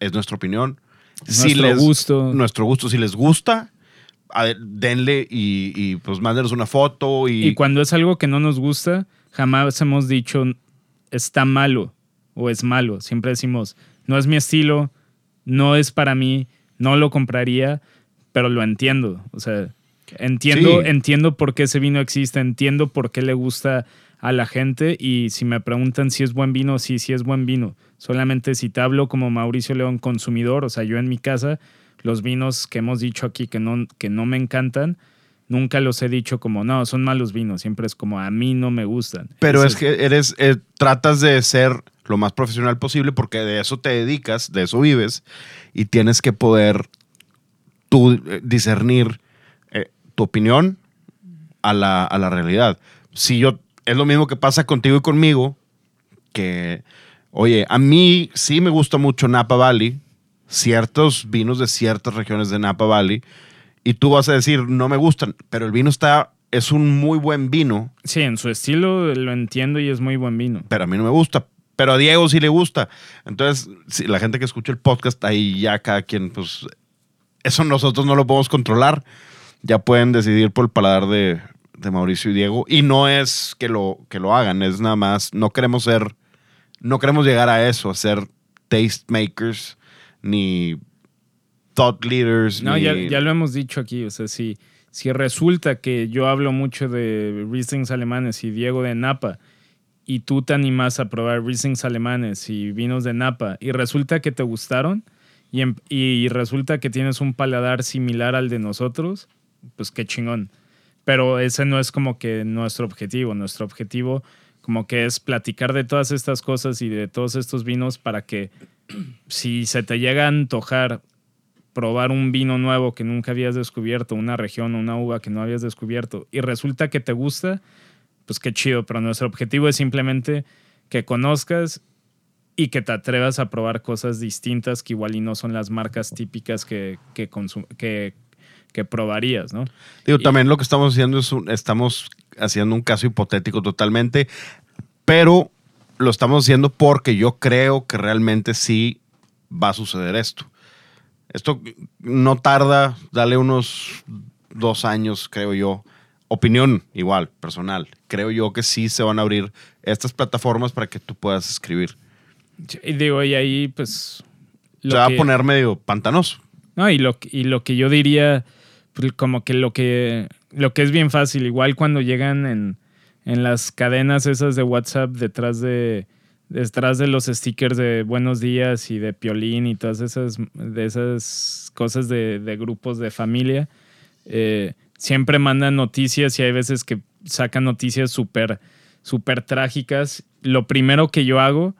es nuestra opinión. Nuestro gusto. Nuestro gusto, si les gusta, denle y, y, pues mándenos una foto y, Y cuando es algo que no nos gusta, jamás hemos dicho está malo o es malo. Siempre decimos, no es mi estilo, no es para mí, no lo compraría, pero lo entiendo. O sea, entiendo, Sí. entiendo por qué ese vino existe, entiendo por qué le gusta a la gente y si me preguntan si es buen vino, sí, sí es buen vino. Solamente si te hablo como Mauricio León consumidor, o sea, yo en mi casa, los vinos que hemos dicho aquí que no, que no me encantan, nunca los he dicho como, no, son malos vinos. Siempre es como, a mí no me gustan. Pero es que eres, eh, tratas de ser lo más profesional posible porque de eso te dedicas, de eso vives y tienes que poder tú eh, discernir eh, tu opinión a la, a la realidad. Si yo, es lo mismo que pasa contigo y conmigo, que, oye, a mí sí me gusta mucho Napa Valley, ciertos vinos de ciertas regiones de Napa Valley, y tú vas a decir, no me gustan, pero el vino está, es un muy buen vino, Sí, en su estilo lo entiendo y es muy buen vino. pero a mí no me gusta. Pero a Diego sí le gusta. Entonces, si la gente que escucha el podcast, ahí ya cada quien, pues, eso nosotros no lo podemos controlar. Ya pueden decidir por el paladar de, de Mauricio y Diego. Y no es que lo, que lo hagan, es nada más, no queremos ser, no queremos llegar a eso, a ser taste makers, ni thought leaders. No, ni- ya, ya lo hemos dicho aquí. O sea, si, si resulta que yo hablo mucho de Rieslings alemanes y Diego de Napa, y tú te animas a probar Rieslings alemanes y vinos de Napa, y resulta que te gustaron, y, y resulta que tienes un paladar similar al de nosotros, pues qué chingón. Pero ese no es como que nuestro objetivo. Nuestro objetivo como que es platicar de todas estas cosas y de todos estos vinos para que (clears throat) si se te llega a antojar probar un vino nuevo que nunca habías descubierto, una región o una uva que no habías descubierto, y resulta que te gusta, pues qué chido, pero nuestro objetivo es simplemente que conozcas y que te atrevas a probar cosas distintas que igual y no son las marcas típicas que, que, que, que probarías, ¿no? Digo, Y- también lo que estamos haciendo es un- estamos haciendo un caso hipotético totalmente, pero lo estamos haciendo porque yo creo que realmente sí va a suceder esto. Esto no tarda, dale unos dos años, creo yo. Opinión igual, personal. Creo yo que sí se van a abrir estas plataformas para que tú puedas escribir. Y digo, y ahí pues... Se va que- a poner medio pantanoso. No, y lo, y lo que yo diría, pues, como que lo que lo que es bien fácil, igual cuando llegan en, en las cadenas esas de WhatsApp detrás de detrás de los stickers de buenos días y de piolín y todas esas de esas cosas de, de grupos de familia, eh, siempre mandan noticias y hay veces que sacan noticias súper súper trágicas. Lo primero que yo hago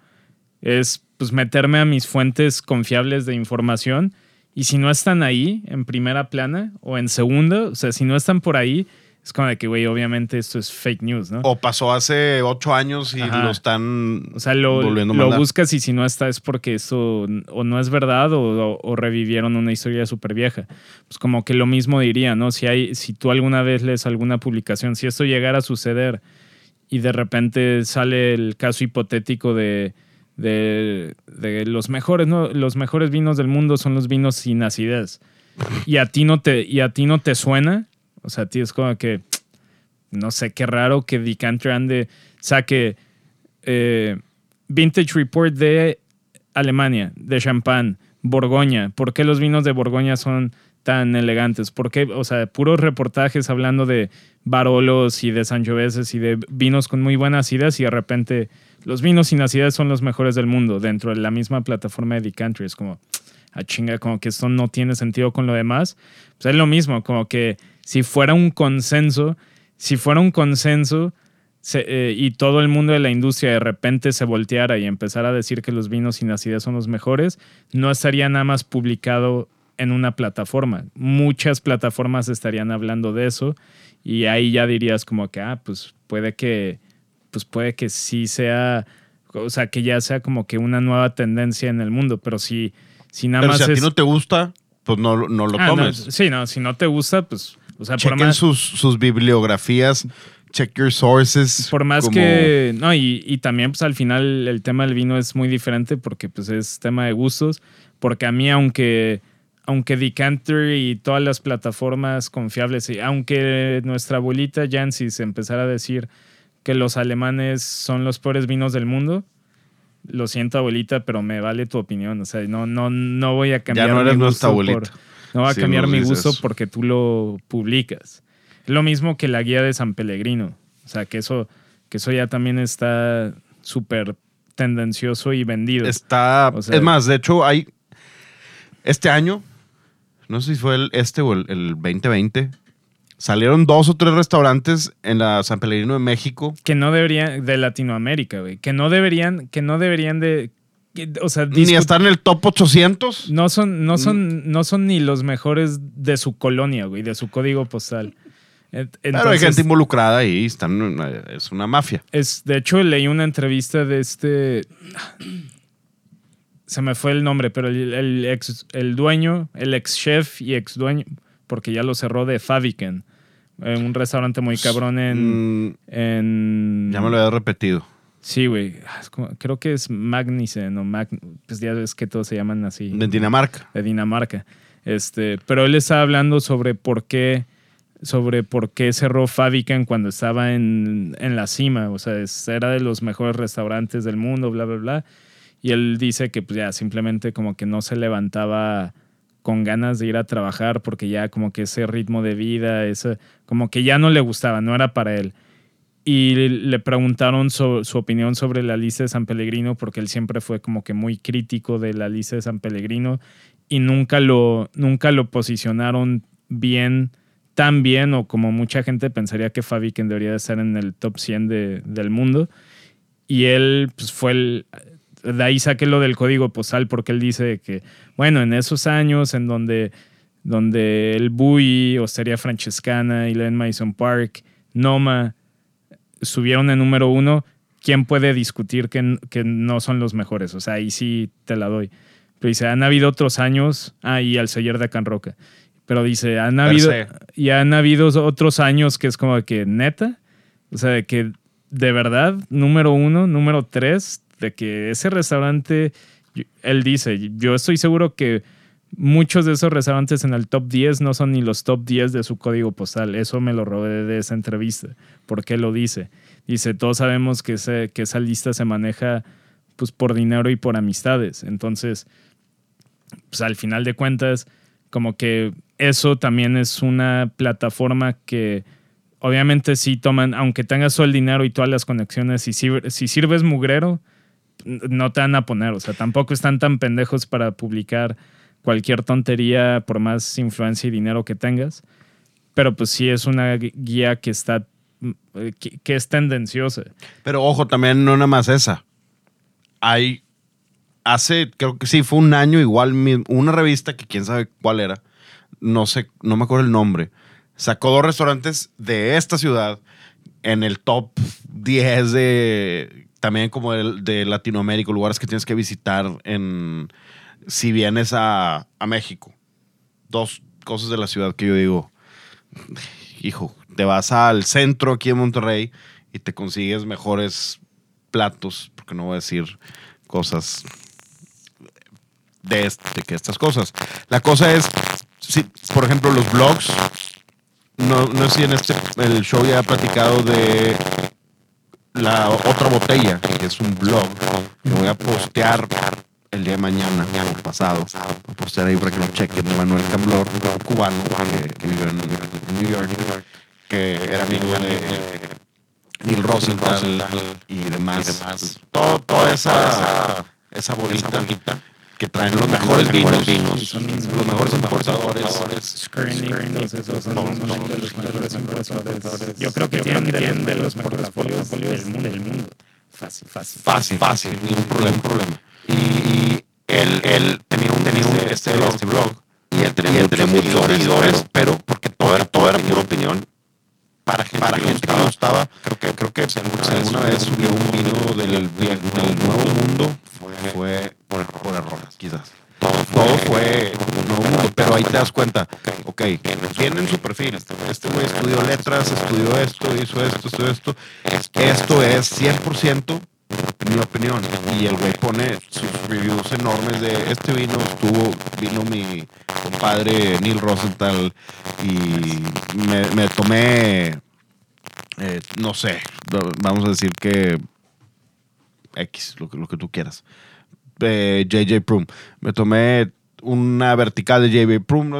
es pues meterme a mis fuentes confiables de información y si no están ahí en primera plana o en segunda, o sea, si no están por ahí, es como de que, güey, obviamente esto es fake news, ¿no? O pasó hace ocho años y Ajá. lo están O sea, lo, volviendo a lo buscas y si no está es porque eso o no es verdad o, o- o revivieron una historia súper vieja. Pues como que lo mismo diría, ¿no? Si, hay, si tú alguna vez lees alguna publicación, si esto llegara a suceder y de repente sale el caso hipotético de, de, de los, mejores, ¿no? los mejores vinos del mundo son los vinos sin acidez. Y a ti no te, y a ti no te suena, o sea, ti es como que, no sé, qué raro que Decanter ande, saque eh, Vintage Report de Alemania, de champán, Borgoña. ¿Por qué los vinos de Borgoña son tan elegantes? ¿Por qué? O sea, puros reportajes hablando de Barolos y de Sangiovese y de vinos con muy buena acidez y de repente los vinos sin acidez son los mejores del mundo dentro de la misma plataforma de Decanter. Es como, a chinga, como que esto no tiene sentido con lo demás. Pues es lo mismo, como que si fuera un consenso, si fuera un consenso se- eh, y todo el mundo de la industria de repente se volteara y empezara a decir que los vinos sin acidez son los mejores, no estaría nada más publicado en una plataforma. Muchas plataformas estarían hablando de eso y ahí ya dirías como que, ah, pues puede que, pues puede que sí sea, o sea, que ya sea como que una nueva tendencia en el mundo, pero si, si nada Pero más si a es... ti no te gusta, pues no, no lo Ah, no, tomes. sí, no, si no te gusta, pues, o sea, por Chequen más... sus, sus bibliografías, check your sources. Por más como- que. No, y, y también, pues al final, el tema del vino es muy diferente porque, pues, es tema de gustos. Porque a mí, aunque. Aunque Decanter y todas las plataformas confiables, y aunque nuestra abuelita Jancy se empezara a decir que los alemanes son los peores vinos del mundo, lo siento, abuelita, pero me vale tu opinión. O sea, no, no, no voy a cambiar no mi eres gusto nuestra por- abuelita. No va a Sí, cambiar mi gusto eso. porque tú lo publicas. Lo mismo que la guía de San Pellegrino. O sea, que eso, que eso ya también está súper tendencioso y vendido. Está. O sea- es más, de hecho, hay. Este año no sé si fue el este o el, el 2020, salieron dos o tres restaurantes en la San Pellegrino de México. Que no deberían, de Latinoamérica, güey. Que no deberían, que no deberían de. O sea, Ni estar en el top 800. No son, no Mm. son, no son ni los mejores de su colonia, güey, de su código postal. Pero hay entonces- gente involucrada ahí, están, es una mafia. Es, de hecho, leí una entrevista de este. Se me fue el nombre, pero el, el ex, el dueño, el ex chef y ex dueño, porque ya lo cerró de Faviken, eh, un restaurante muy cabrón en. Mm, en ya me lo había repetido. Sí, güey. Ah, Creo que es Magnussen o Mag, pues ya ves que todos se llaman así De Dinamarca. de Dinamarca. Este, pero él estaba hablando sobre por qué, sobre por qué cerró Faviken cuando estaba en, en la cima. O sea, era de los mejores restaurantes del mundo, bla, bla, bla. Y él dice que pues ya simplemente como que no se levantaba con ganas de ir a trabajar porque ya como que ese ritmo de vida, ese, como que ya no le gustaba, no era para él. Y le preguntaron su opinión sobre la lista de San Pellegrino porque él siempre fue como que muy crítico de la lista de San Pellegrino y nunca lo, nunca lo posicionaron bien, tan bien o como mucha gente pensaría que Fabiken debería de estar en el top 100 de- del mundo. Y él pues, fue el... De ahí saqué lo del código postal porque él dice que, bueno, en esos años en donde, donde el Bui, Osteria Francescana, Len Mason Park, Noma subieron en número uno, ¿quién puede discutir que, que no son los mejores? O sea, ahí sí te la doy. Pero dice, han habido otros años, ah, y al señor de Can Roca. Pero dice, han habido, y han habido otros años que es como que neta, o sea, de que de verdad, número uno, número tres, de que ese restaurante, él dice, yo estoy seguro que muchos de esos restaurantes en el top 10 no son ni los top 10 de su código postal. Eso me lo robé de esa entrevista. ¿Por qué lo dice? Dice, todos sabemos que, ese- que esa lista se maneja pues, por dinero y por amistades. Entonces, pues al final de cuentas, como que eso también es una plataforma que obviamente sí toman, aunque tengas todo el dinero y todas las conexiones, si, si sirves mugrero, no te van a poner. O sea, tampoco están tan pendejos para publicar cualquier tontería por más influencia y dinero que tengas. Pero pues sí es una guía que está mm, eh, que, es tendenciosa. Pero ojo, también no nada más esa. Hay, hace, creo que sí, fue un año igual, una revista que quién sabe cuál era, no sé, no me acuerdo el nombre, sacó dos restaurantes de esta ciudad en el top 10 de, también como de, de Latinoamérica, lugares que tienes que visitar en, si vienes a, a México. Dos cosas de la ciudad que yo digo, hijo, te vas al centro aquí en Monterrey y te consigues mejores platos, porque no voy a decir cosas de, este, que estas cosas. La cosa es, si, por ejemplo, los blogs, no, no sé si en este el show ya he platicado de la otra botella, que es un blog que voy a postear el día de mañana o pasado. A postear ahí para que lo chequen. Manuel Camblor, un cubano que, que vive en, en New York, que era amigo de Neil Rosenthal y demás. Todo, toda esa, esa bolita que traen los mejores vinos, los mejores importadores. Yo creo que tienen de los mejores portafolios. Del mundo. Fácil, fácil. Fácil, fácil, ningún problema. problema. Y, y él, él tenía un, tenía un este, blog, este blog y él tenía, muchos, muchos seguidores, pero porque todo era, todo era pura opinión para gente, para gente que le gustaba. Creo que, creo que alguna, vez, alguna vez subió un vino del, del, del Nuevo Mundo, fue, fue por, por error, quizás. Todo fue, todo fue un nuevo mundo, pero ahí te das cuenta, ok, tienen su perfil. Este güey estudió letras, estudió esto, hizo esto, estudió esto. Esto es 100% mi opinión. Y el güey pone sus reviews enormes de este vino, estuvo, vino mi compadre Neil Rosenthal y me, me tomé, eh, no sé, vamos a decir que X, lo que, lo que tú quieras. Eh, JJ Prum. Me tomé una vertical de JJ Prum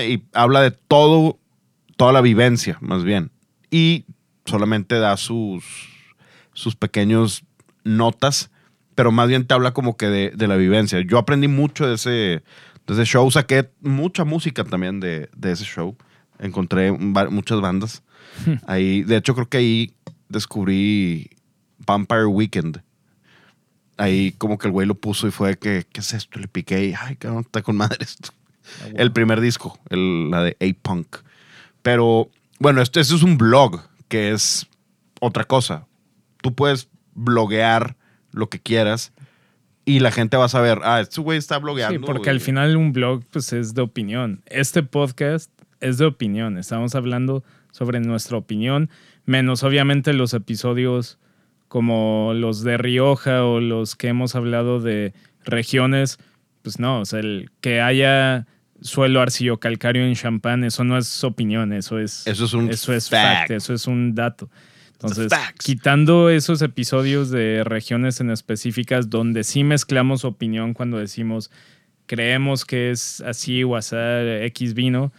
y habla de todo, toda la vivencia, más bien. Y solamente da sus, sus pequeños notas, pero más bien te habla como que de, de la vivencia. Yo aprendí mucho de ese, De ese show saqué mucha música también de, de ese show. Encontré muchas bandas. ahí, de hecho, creo que ahí descubrí Vampire Weekend. Ahí como que el güey lo puso y fue que, ¿qué es esto? Le piqué y, ay, cabrón, está con madre esto. El primer disco, el- la de A-Punk. Pero, bueno, esto, esto es un blog, que es otra cosa. Tú puedes bloguear lo que quieras y la gente va a saber, ah, este güey está blogueando. Sí, porque al final un blog pues es de opinión. Este podcast es de opinión. Estamos hablando sobre nuestra opinión, menos obviamente los episodios como los de Rioja o los que hemos hablado de regiones. Pues no, o sea, el que haya suelo arcillo-calcáreo en Champán, eso no es opinión, eso es, Eso es un eso es fact. fact, eso es un dato. Entonces, quitando esos episodios de regiones en específicas donde sí mezclamos opinión cuando decimos creemos que es así o así X vino,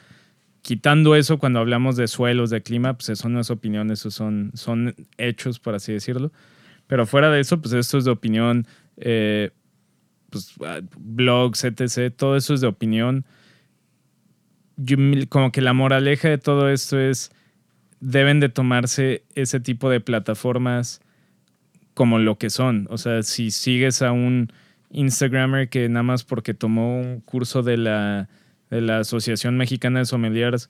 quitando eso cuando hablamos de suelos, de clima, pues eso no es opinión, eso son, son hechos, por así decirlo. Pero fuera de eso, pues esto es de opinión, eh, pues ah, blogs, etc., todo eso es de opinión. Yo como que la moraleja de todo esto es, deben de tomarse ese tipo de plataformas como lo que son. O sea, si sigues a un Instagrammer que nada más porque tomó un curso de la, de la Asociación Mexicana de Sommeliers,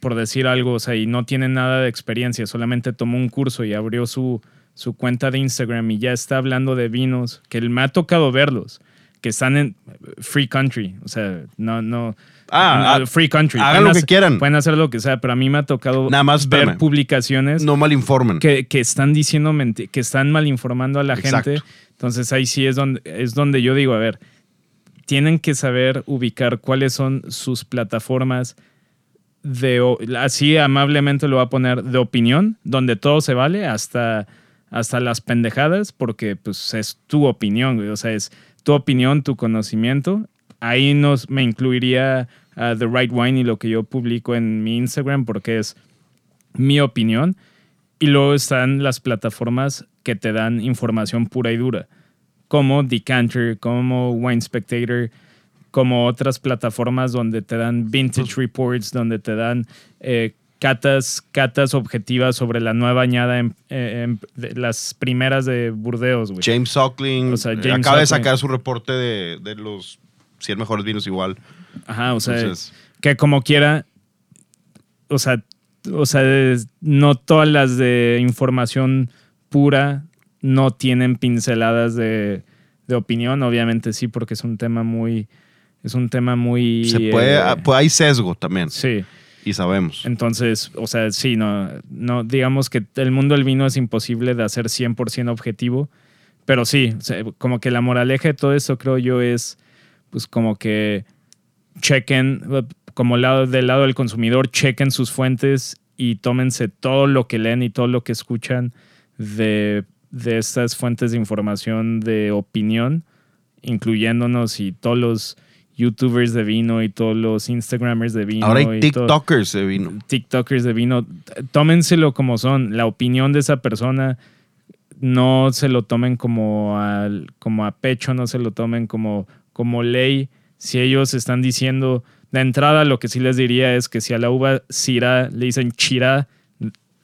por decir algo, o sea, y no tiene nada de experiencia, solamente tomó un curso y abrió su, su cuenta de Instagram y ya está hablando de vinos, que me ha tocado verlos, que están en Free Country, o sea, no, no, Ah, no, ah, Free Country. hagan Pueden lo que quieran. Pueden hacer lo que sea, pero a mí me ha tocado Nada más, ver espérame. publicaciones No mal informen. que, que están diciendo que están mal informando a la Exacto. gente. Entonces ahí sí es donde, es donde yo digo, a ver, tienen que saber ubicar cuáles son sus plataformas de, así amablemente lo va a poner, de opinión, donde todo se vale, hasta, hasta las pendejadas, porque pues es tu opinión, güey. o sea, es tu opinión, tu conocimiento. Ahí nos, me incluiría a The Right Wine y lo que yo publico en mi Instagram, porque es mi opinión. Y luego están las plataformas que te dan información pura y dura, como Decanter, como Wine Spectator, como otras plataformas donde te dan vintage reports, donde te dan eh, catas, catas objetivas sobre la nueva añada, en, eh, en- de las primeras de Burdeos, güey. James Suckling O sea, eh, James acaba de Suckling. sacar su reporte de, de los 100 mejores vinos igual. Ajá, o sea, Entonces- que como quiera, o sea, o sea, no todas las de información pura no tienen pinceladas de, de opinión, obviamente sí, porque es un tema muy, es un tema muy... Se puede, eh, pues hay sesgo también. sí, Y sabemos. entonces, o sea, sí, no, no, digamos que el mundo del vino es imposible de hacer 100% objetivo, pero sí, como que la moraleja de todo eso creo yo es, pues como que chequen, como lado, del lado del consumidor, chequen sus fuentes y tómense todo lo que leen y todo lo que escuchan de, de estas fuentes de información de opinión, incluyéndonos y todos los youtubers de vino y todos los instagramers de vino. Ahora hay TikTokers de vino. TikTokers de vino, tómenselo como son. La opinión de esa persona no se lo tomen como, al, como a pecho, no se lo tomen como, como ley. Si ellos están diciendo de entrada, lo que sí les diría es que si a la uva Syrah le dicen chira,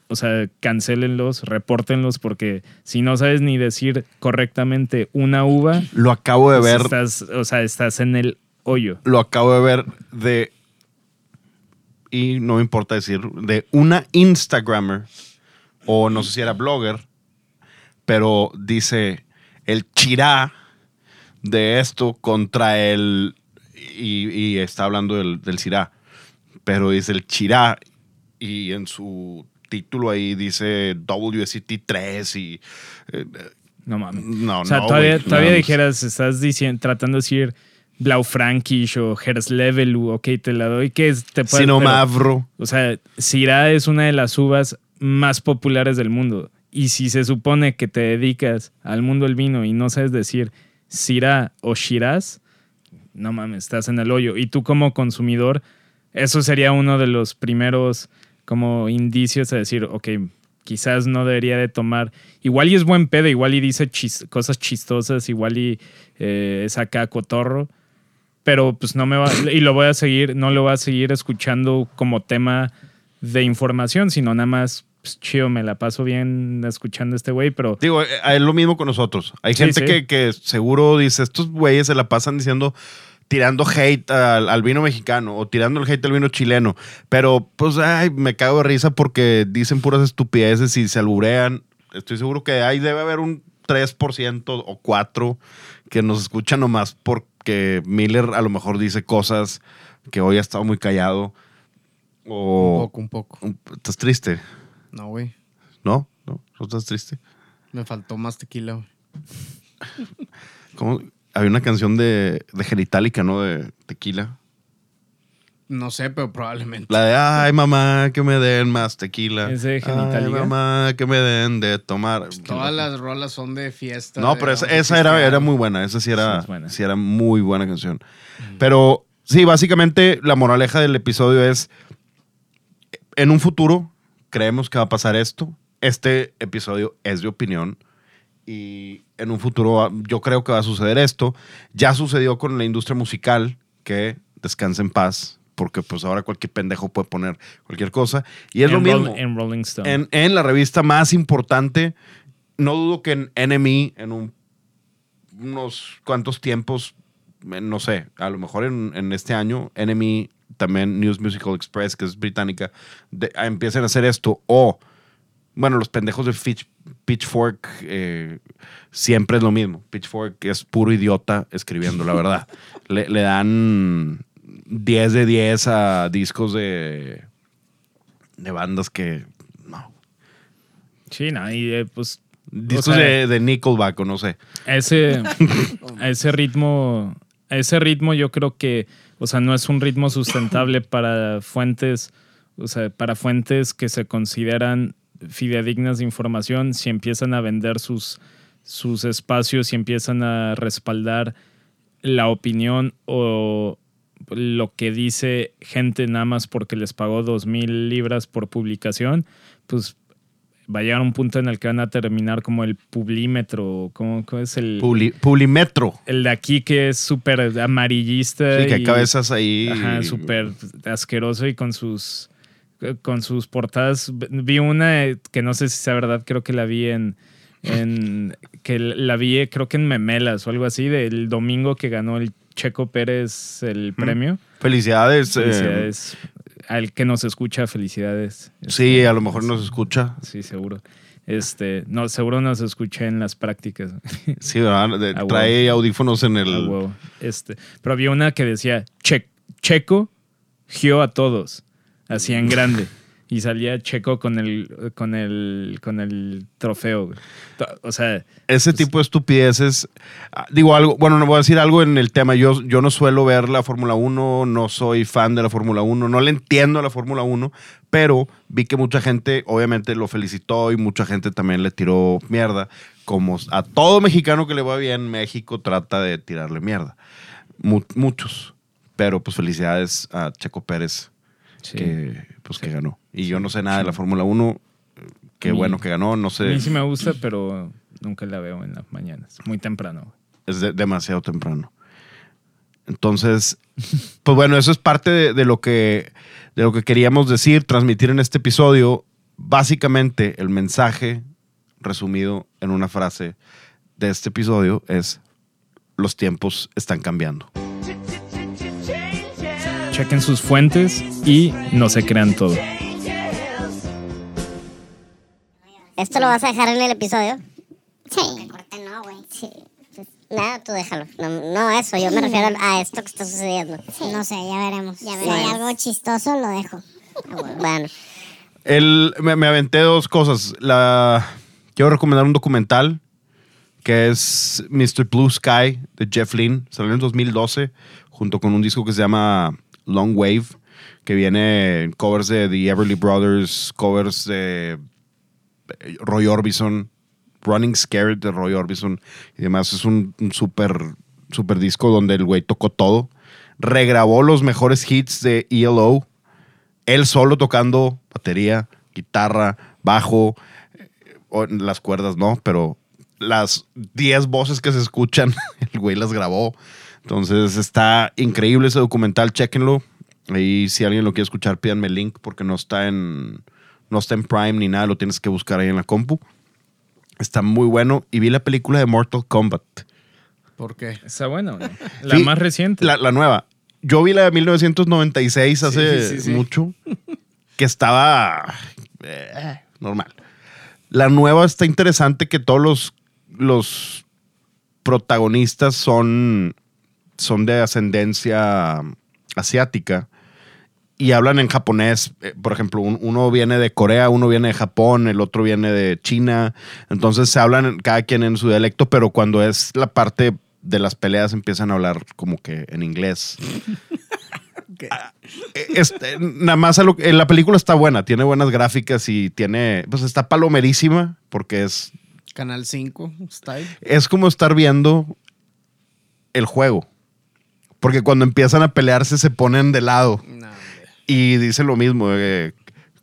o sea, cancélenlos, repórtenlos, porque si no sabes ni decir correctamente una uva, Lo acabo de pues ver. estás, o sea, estás en el hoyo. Lo acabo de ver de. Y no me importa decir. De una Instagrammer. O no sé si era blogger. Pero dice el chirá de esto contra el. Y, y está hablando del, del Sirá. Pero dice el chirá. Y en su título ahí dice WST 3 y. eh, No mames. no, O sea, no, todavía, güey, todavía no, dijeras, estás diciendo, tratando de decir Blaufränkisch o Herzlevelu, ok, te la doy, que es- te puede- Sino pero- Mavro. O sea, Syrah es una de las uvas más populares del mundo. Y si se supone que te dedicas al mundo del vino y no sabes decir Syrah o Shiraz, no mames, estás en el hoyo. Y tú como consumidor, eso sería uno de los primeros como indicios a decir, ok, quizás no debería de tomar. Igual y es buen pedo, igual y dice cosas chistosas, igual y eh, es acá cotorro. pero pues no me va, y lo voy a seguir, no lo voy a seguir escuchando como tema de información, sino nada más pues, chido, me la paso bien escuchando a este güey, pero Digo, eh, es lo mismo con nosotros. Hay Sí, gente sí. Que, que seguro dice, estos güeyes se la pasan diciendo, tirando hate al, al vino mexicano o tirando el hate al vino chileno. Pero, pues, ay, me cago de risa porque dicen puras estupideces y se alburean. Estoy seguro que ahí debe haber un 3% o 4% que nos escuchan nomás porque Miller a lo mejor dice cosas que hoy ha estado muy callado. Un O... poco, un poco. ¿Estás triste? No, güey. ¿No? ¿No? ¿No estás triste? Me faltó más tequila, güey. (laughs) ¿Cómo? Había una canción de, de Genitalica, ¿no? De tequila. No sé, pero probablemente. La de, ay, mamá, que me den más tequila. ¿Es de Ay, Genitalica? mamá, que me den de tomar. Todas las rolas son de fiesta. No, de pero esa, era, era muy buena. Esa sí era, Sí, es buena. sí era muy buena canción. Pero sí, básicamente la moraleja del episodio es, en un futuro creemos que va a pasar esto. Este episodio es de opinión. Y en un futuro yo creo que va a suceder esto. Ya sucedió con la industria musical, que descansa en paz, porque pues ahora cualquier pendejo puede poner cualquier cosa. Y es en lo Roll- mismo. en Rolling Stone. En, en la revista más importante, no dudo que en NME, en un- unos cuantos tiempos, no sé, a lo mejor en, en este año, NME, también News Musical Express, que es británica, de- a- empiecen a hacer esto. O, bueno, los pendejos de Fitch- Pitchfork eh, siempre es lo mismo. Pitchfork es puro idiota escribiendo, la verdad. (laughs) le, le dan 10 de 10 a discos de, de bandas que no, sí, no, y eh, pues Discos O sea- de, de Nickelback o no sé. ese, (laughs) ese ritmo, a ese ritmo yo creo que, o sea, no es un ritmo sustentable (coughs) para fuentes, o sea, para fuentes que se consideran fidedignas de información, si empiezan a vender sus, sus espacios, si empiezan a respaldar la opinión o lo que dice gente nada más porque les pagó dos mil libras por publicación, pues va a llegar un punto en el que van a terminar como el publímetro, ¿cómo, cómo es el, Publi- Publimetro. el de aquí que es súper amarillista? Sí, que y- cabezas ahí. Ajá, súper asqueroso y con sus con sus portadas. Vi una eh, que no sé si sea verdad, creo que la vi en, en que la vi eh, creo que en Memelas o algo así, del domingo que ganó el Checo Pérez el premio. Felicidades. eh, Felicidades. Al que nos escucha, felicidades. sí, a lo mejor nos escucha. Sí, seguro. Este, no, seguro nos escucha en las prácticas. (laughs) Sí, ¿verdad? De- trae audífonos en el. Ah, huevo. Este, pero había una que decía "Che- Checo gió a todos, así en grande. Y salía Checo con el, con el, con el trofeo. O sea, Ese Pues tipo de estupideces. ah, Digo algo, bueno, no voy a decir algo en el tema. Yo, yo no suelo ver la Fórmula 1, no soy fan de la Fórmula 1, no le entiendo a la Fórmula 1, pero vi que mucha gente obviamente lo felicitó y mucha gente también le tiró mierda. Como a todo mexicano que le va bien, México trata de tirarle mierda. Mu- muchos. Pero pues felicidades a Checo Pérez sí. que, pues, que ganó. Y yo no sé nada de la Fórmula 1. Qué bueno que ganó, no a sé. mí sí me gusta, pero nunca la veo en las mañanas. Muy temprano. es de- demasiado temprano. Entonces, (laughs) pues bueno, eso es parte de, de lo que, de lo que queríamos decir, transmitir en este episodio. Básicamente, el mensaje resumido en una frase de este episodio es, los tiempos están cambiando. Chequen sus fuentes y no se crean todo. ¿Esto lo vas a dejar en el episodio? Sí. corte no, güey. Sí. Pues, nada, tú déjalo. No, no eso, yo me refiero a esto que está sucediendo. No sé, ya veremos. Ya Si veremos. hay algo chistoso, lo dejo. Bueno, El, me, me aventé dos cosas. La, quiero recomendar un documental que es Mr. Blue Sky de Jeff Lynne. Salió en 2012 junto con un disco que se llama Long Wave, que viene en covers de The Everly Brothers, covers de eh, Roy Orbison, Running Scared de Roy Orbison y demás. Es un, súper super disco donde el güey tocó todo. Regrabó los mejores hits de ELO él solo tocando batería, guitarra, bajo, eh, las cuerdas no, pero las 10 voces que se escuchan, (laughs) el güey las grabó. Entonces está increíble ese documental, chéquenlo. Ahí si alguien lo quiere escuchar, pídanme el link porque no está en no está en Prime ni nada, lo tienes que buscar ahí en la compu. Está muy bueno y vi la película de Mortal Kombat. ¿Por qué? Está bueno. ¿no? La Sí, más reciente. La, la nueva. Yo vi la de 1996 hace Sí, sí, sí. mucho, que estaba eh, normal. La nueva está interesante que todos los, los protagonistas son, son de ascendencia asiática y hablan en japonés. Eh, Por ejemplo, un- uno viene de Corea, uno viene de Japón, el otro viene de China. Entonces se hablan cada quien en su dialecto, pero cuando es la parte de las peleas empiezan a hablar como que en inglés. (laughs) Ah, eh, este, nada más a lo- eh, la película está buena, tiene buenas gráficas y tiene, pues está palomerísima porque es, Canal 5, style. es como estar viendo el juego. Porque cuando empiezan a pelearse se ponen de lado No, y dicen lo mismo. eh,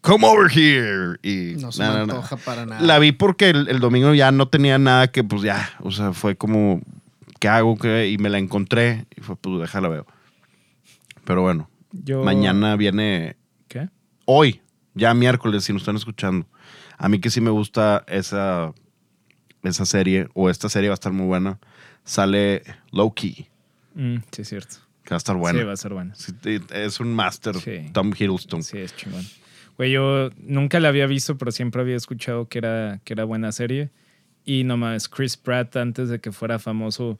Come over here. Y No se na, me na, na. antoja para nada. La vi porque el, el domingo ya no tenía nada que, pues ya, o sea, fue como, ¿qué hago? ¿Qué? Y me la encontré y fue, pues déjala veo. Pero bueno, Yo- mañana viene, ¿Qué? hoy, ya miércoles, si nos están escuchando. A mí que sí me gusta esa, esa serie, o esta serie va a estar muy buena, sale Loki, Mm, sí, es cierto. que va a estar buena. Sí, va a ser bueno. Sí, es un máster, Sí. Tom Hiddleston. Sí, es chingón. Güey, yo nunca la había visto, pero siempre había escuchado que era, que era buena serie. Y nomás Chris Pratt, antes de que fuera famoso,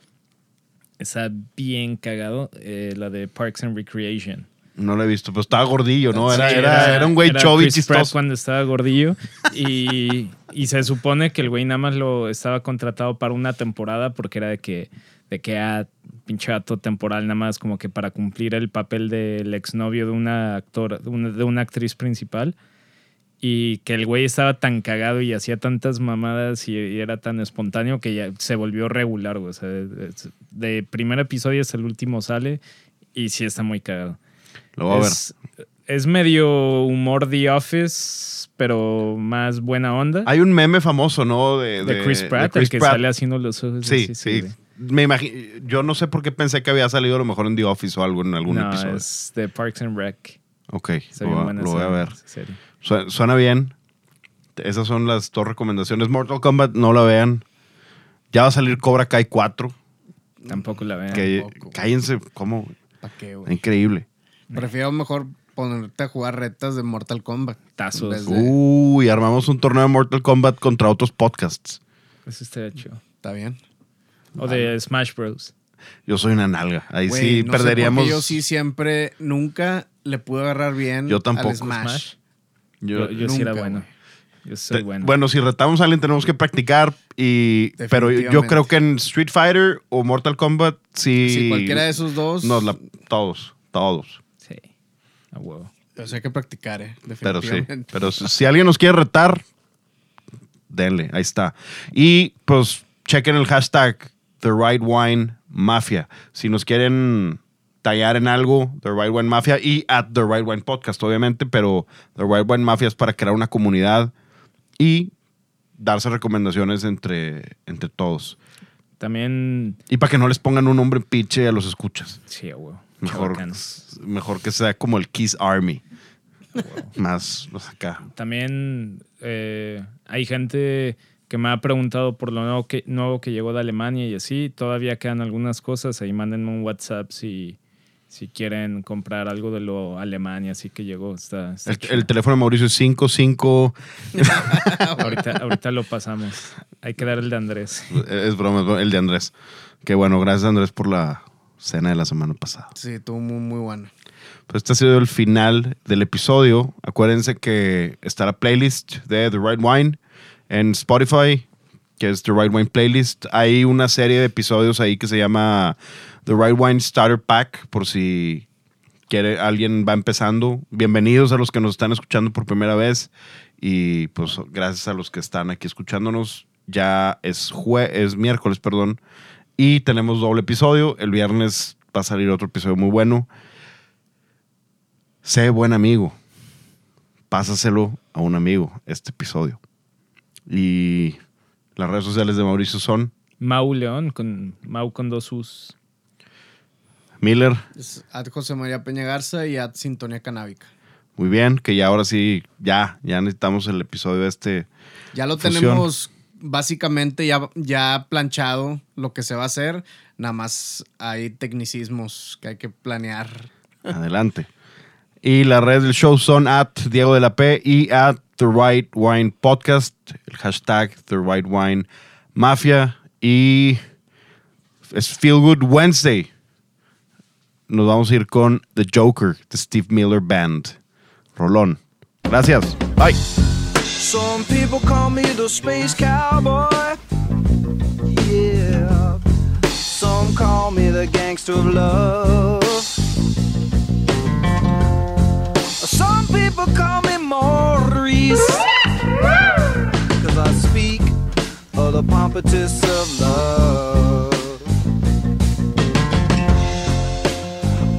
está bien cagado. eh, la de Parks and Recreation. No lo he visto, pero estaba gordillo, ¿no? Era, Sí, era, era un güey era chubby Chris Pratt chistoso. cuando estaba gordillo. Y, y se supone que el güey nada más lo estaba contratado para una temporada porque era de que, de que ah, pinche temporal, nada más como que para cumplir el papel del exnovio de una actora, de una, de una actriz principal. Y que el güey estaba tan cagado y hacía tantas mamadas y, y era tan espontáneo que ya se volvió regular, güey. O sea, es- de primer episodio hasta el último sale y sí está muy cagado. Lo voy a ver. Es, es medio humor The Office, pero más buena onda. Hay un meme famoso, ¿no? De, de, Chris Pratt, de Chris el que Pratt. sale haciendo los ojos. Sí, así, sí. güey. Me imagino, yo no sé por qué pensé que había salido a lo mejor en The Office o algo en algún no, episodio. es de Parks and Rec. Ok, Está lo, lo voy a ver. Su- Suena bien. Esas son las dos recomendaciones. Mortal Kombat, no la vean. Ya va a salir Cobra Kai 4. Tampoco la vean. Que, tampoco. cállense, ¿cómo? ¿Para qué, güey? Increíble. Prefiero mejor ponerte a jugar retas de Mortal Kombat. Tazos. de- Uy, armamos un torneo de Mortal Kombat contra otros podcasts. Eso estaría chido. Está bien. O de Smash Bros. Yo soy una nalga. Ahí sí no sé perderíamos. yo sí siempre, nunca le pude agarrar bien Yo tampoco. al Smash. Smash. Yo- Yo, yo sí era nunca, bueno. Yo soy Te- bueno. Bueno, si retamos a alguien tenemos que practicar y pero yo Definitivamente. creo que en Street Fighter o Mortal Kombat sí Si cualquiera de esos dos, nos la- todos, todos. Sí. A huevo. o sea, hay que practicar, ¿eh? Pero sí, Definitivamente. pero si alguien nos quiere retar denle, ahí está. Y pues chequen el hashtag The Right Wine Mafia. Si nos quieren tallar en algo, The Right Wine Mafia y at The Right Wine Podcast, obviamente, pero The Right Wine Mafia es para crear una comunidad y darse recomendaciones entre, entre todos. También. Y para que no les pongan un nombre pinche a los escuchas. Sí, huevo. Mejor, mejor que sea como el Kiss Army. Más pues, acá. También eh, hay gente que me ha preguntado por lo nuevo que, nuevo que llegó de Alemania y así. Todavía quedan algunas cosas. Ahí mándenme un WhatsApp si, si quieren comprar algo de lo alemán y así que llegó. Está, está El, teléfono de Mauricio es 55. (laughs) ahorita, ahorita lo pasamos. Hay que dar el de Andrés. Es broma, es broma, el de Andrés. Que bueno, gracias Andrés por la cena de la semana pasada. Sí, estuvo muy, muy bueno. Pues este ha sido el final del episodio. Acuérdense que está la playlist de The Right Wine en Spotify, que es The Right Wine Playlist. Hay una serie de episodios ahí que se llama The Right Wine Starter Pack, por si quiere alguien va empezando. Bienvenidos a los que nos están escuchando por primera vez y pues gracias a los que están aquí escuchándonos. Ya es jue es miércoles, perdón, y tenemos doble episodio. El viernes va a salir otro episodio muy bueno. Sé buen amigo. Pásaselo a un amigo este episodio. Y las redes sociales de Mauricio son Mau León, con Mau con dos U's. Miller, Es at José María Peña Garza y at Sintonía Canábica. muy bien, que ya ahora sí, ya, ya necesitamos el episodio este. Ya lo Fusión. tenemos básicamente ya, ya planchado lo que se va a hacer. Nada más hay tecnicismos que hay que planear. Adelante. (laughs) Y las redes del show son at Diego de la P y at The Right Wine Podcast, el hashtag The Right Wine Mafia y es Feel Good Wednesday. Nos vamos a ir con The Joker, The Steve Miller Band. Rolón. Gracias. Bye. Some people call me the space cowboy. Yeah. Some call me the gangster of love. People call me Maurice. Cause I speak of the pompatus of love.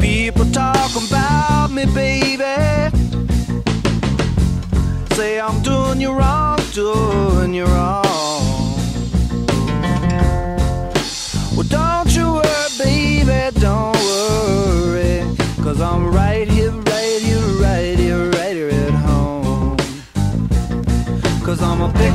People talk about me, baby. Say I'm doing you wrong, doing you wrong. Well, don't you worry, baby, don't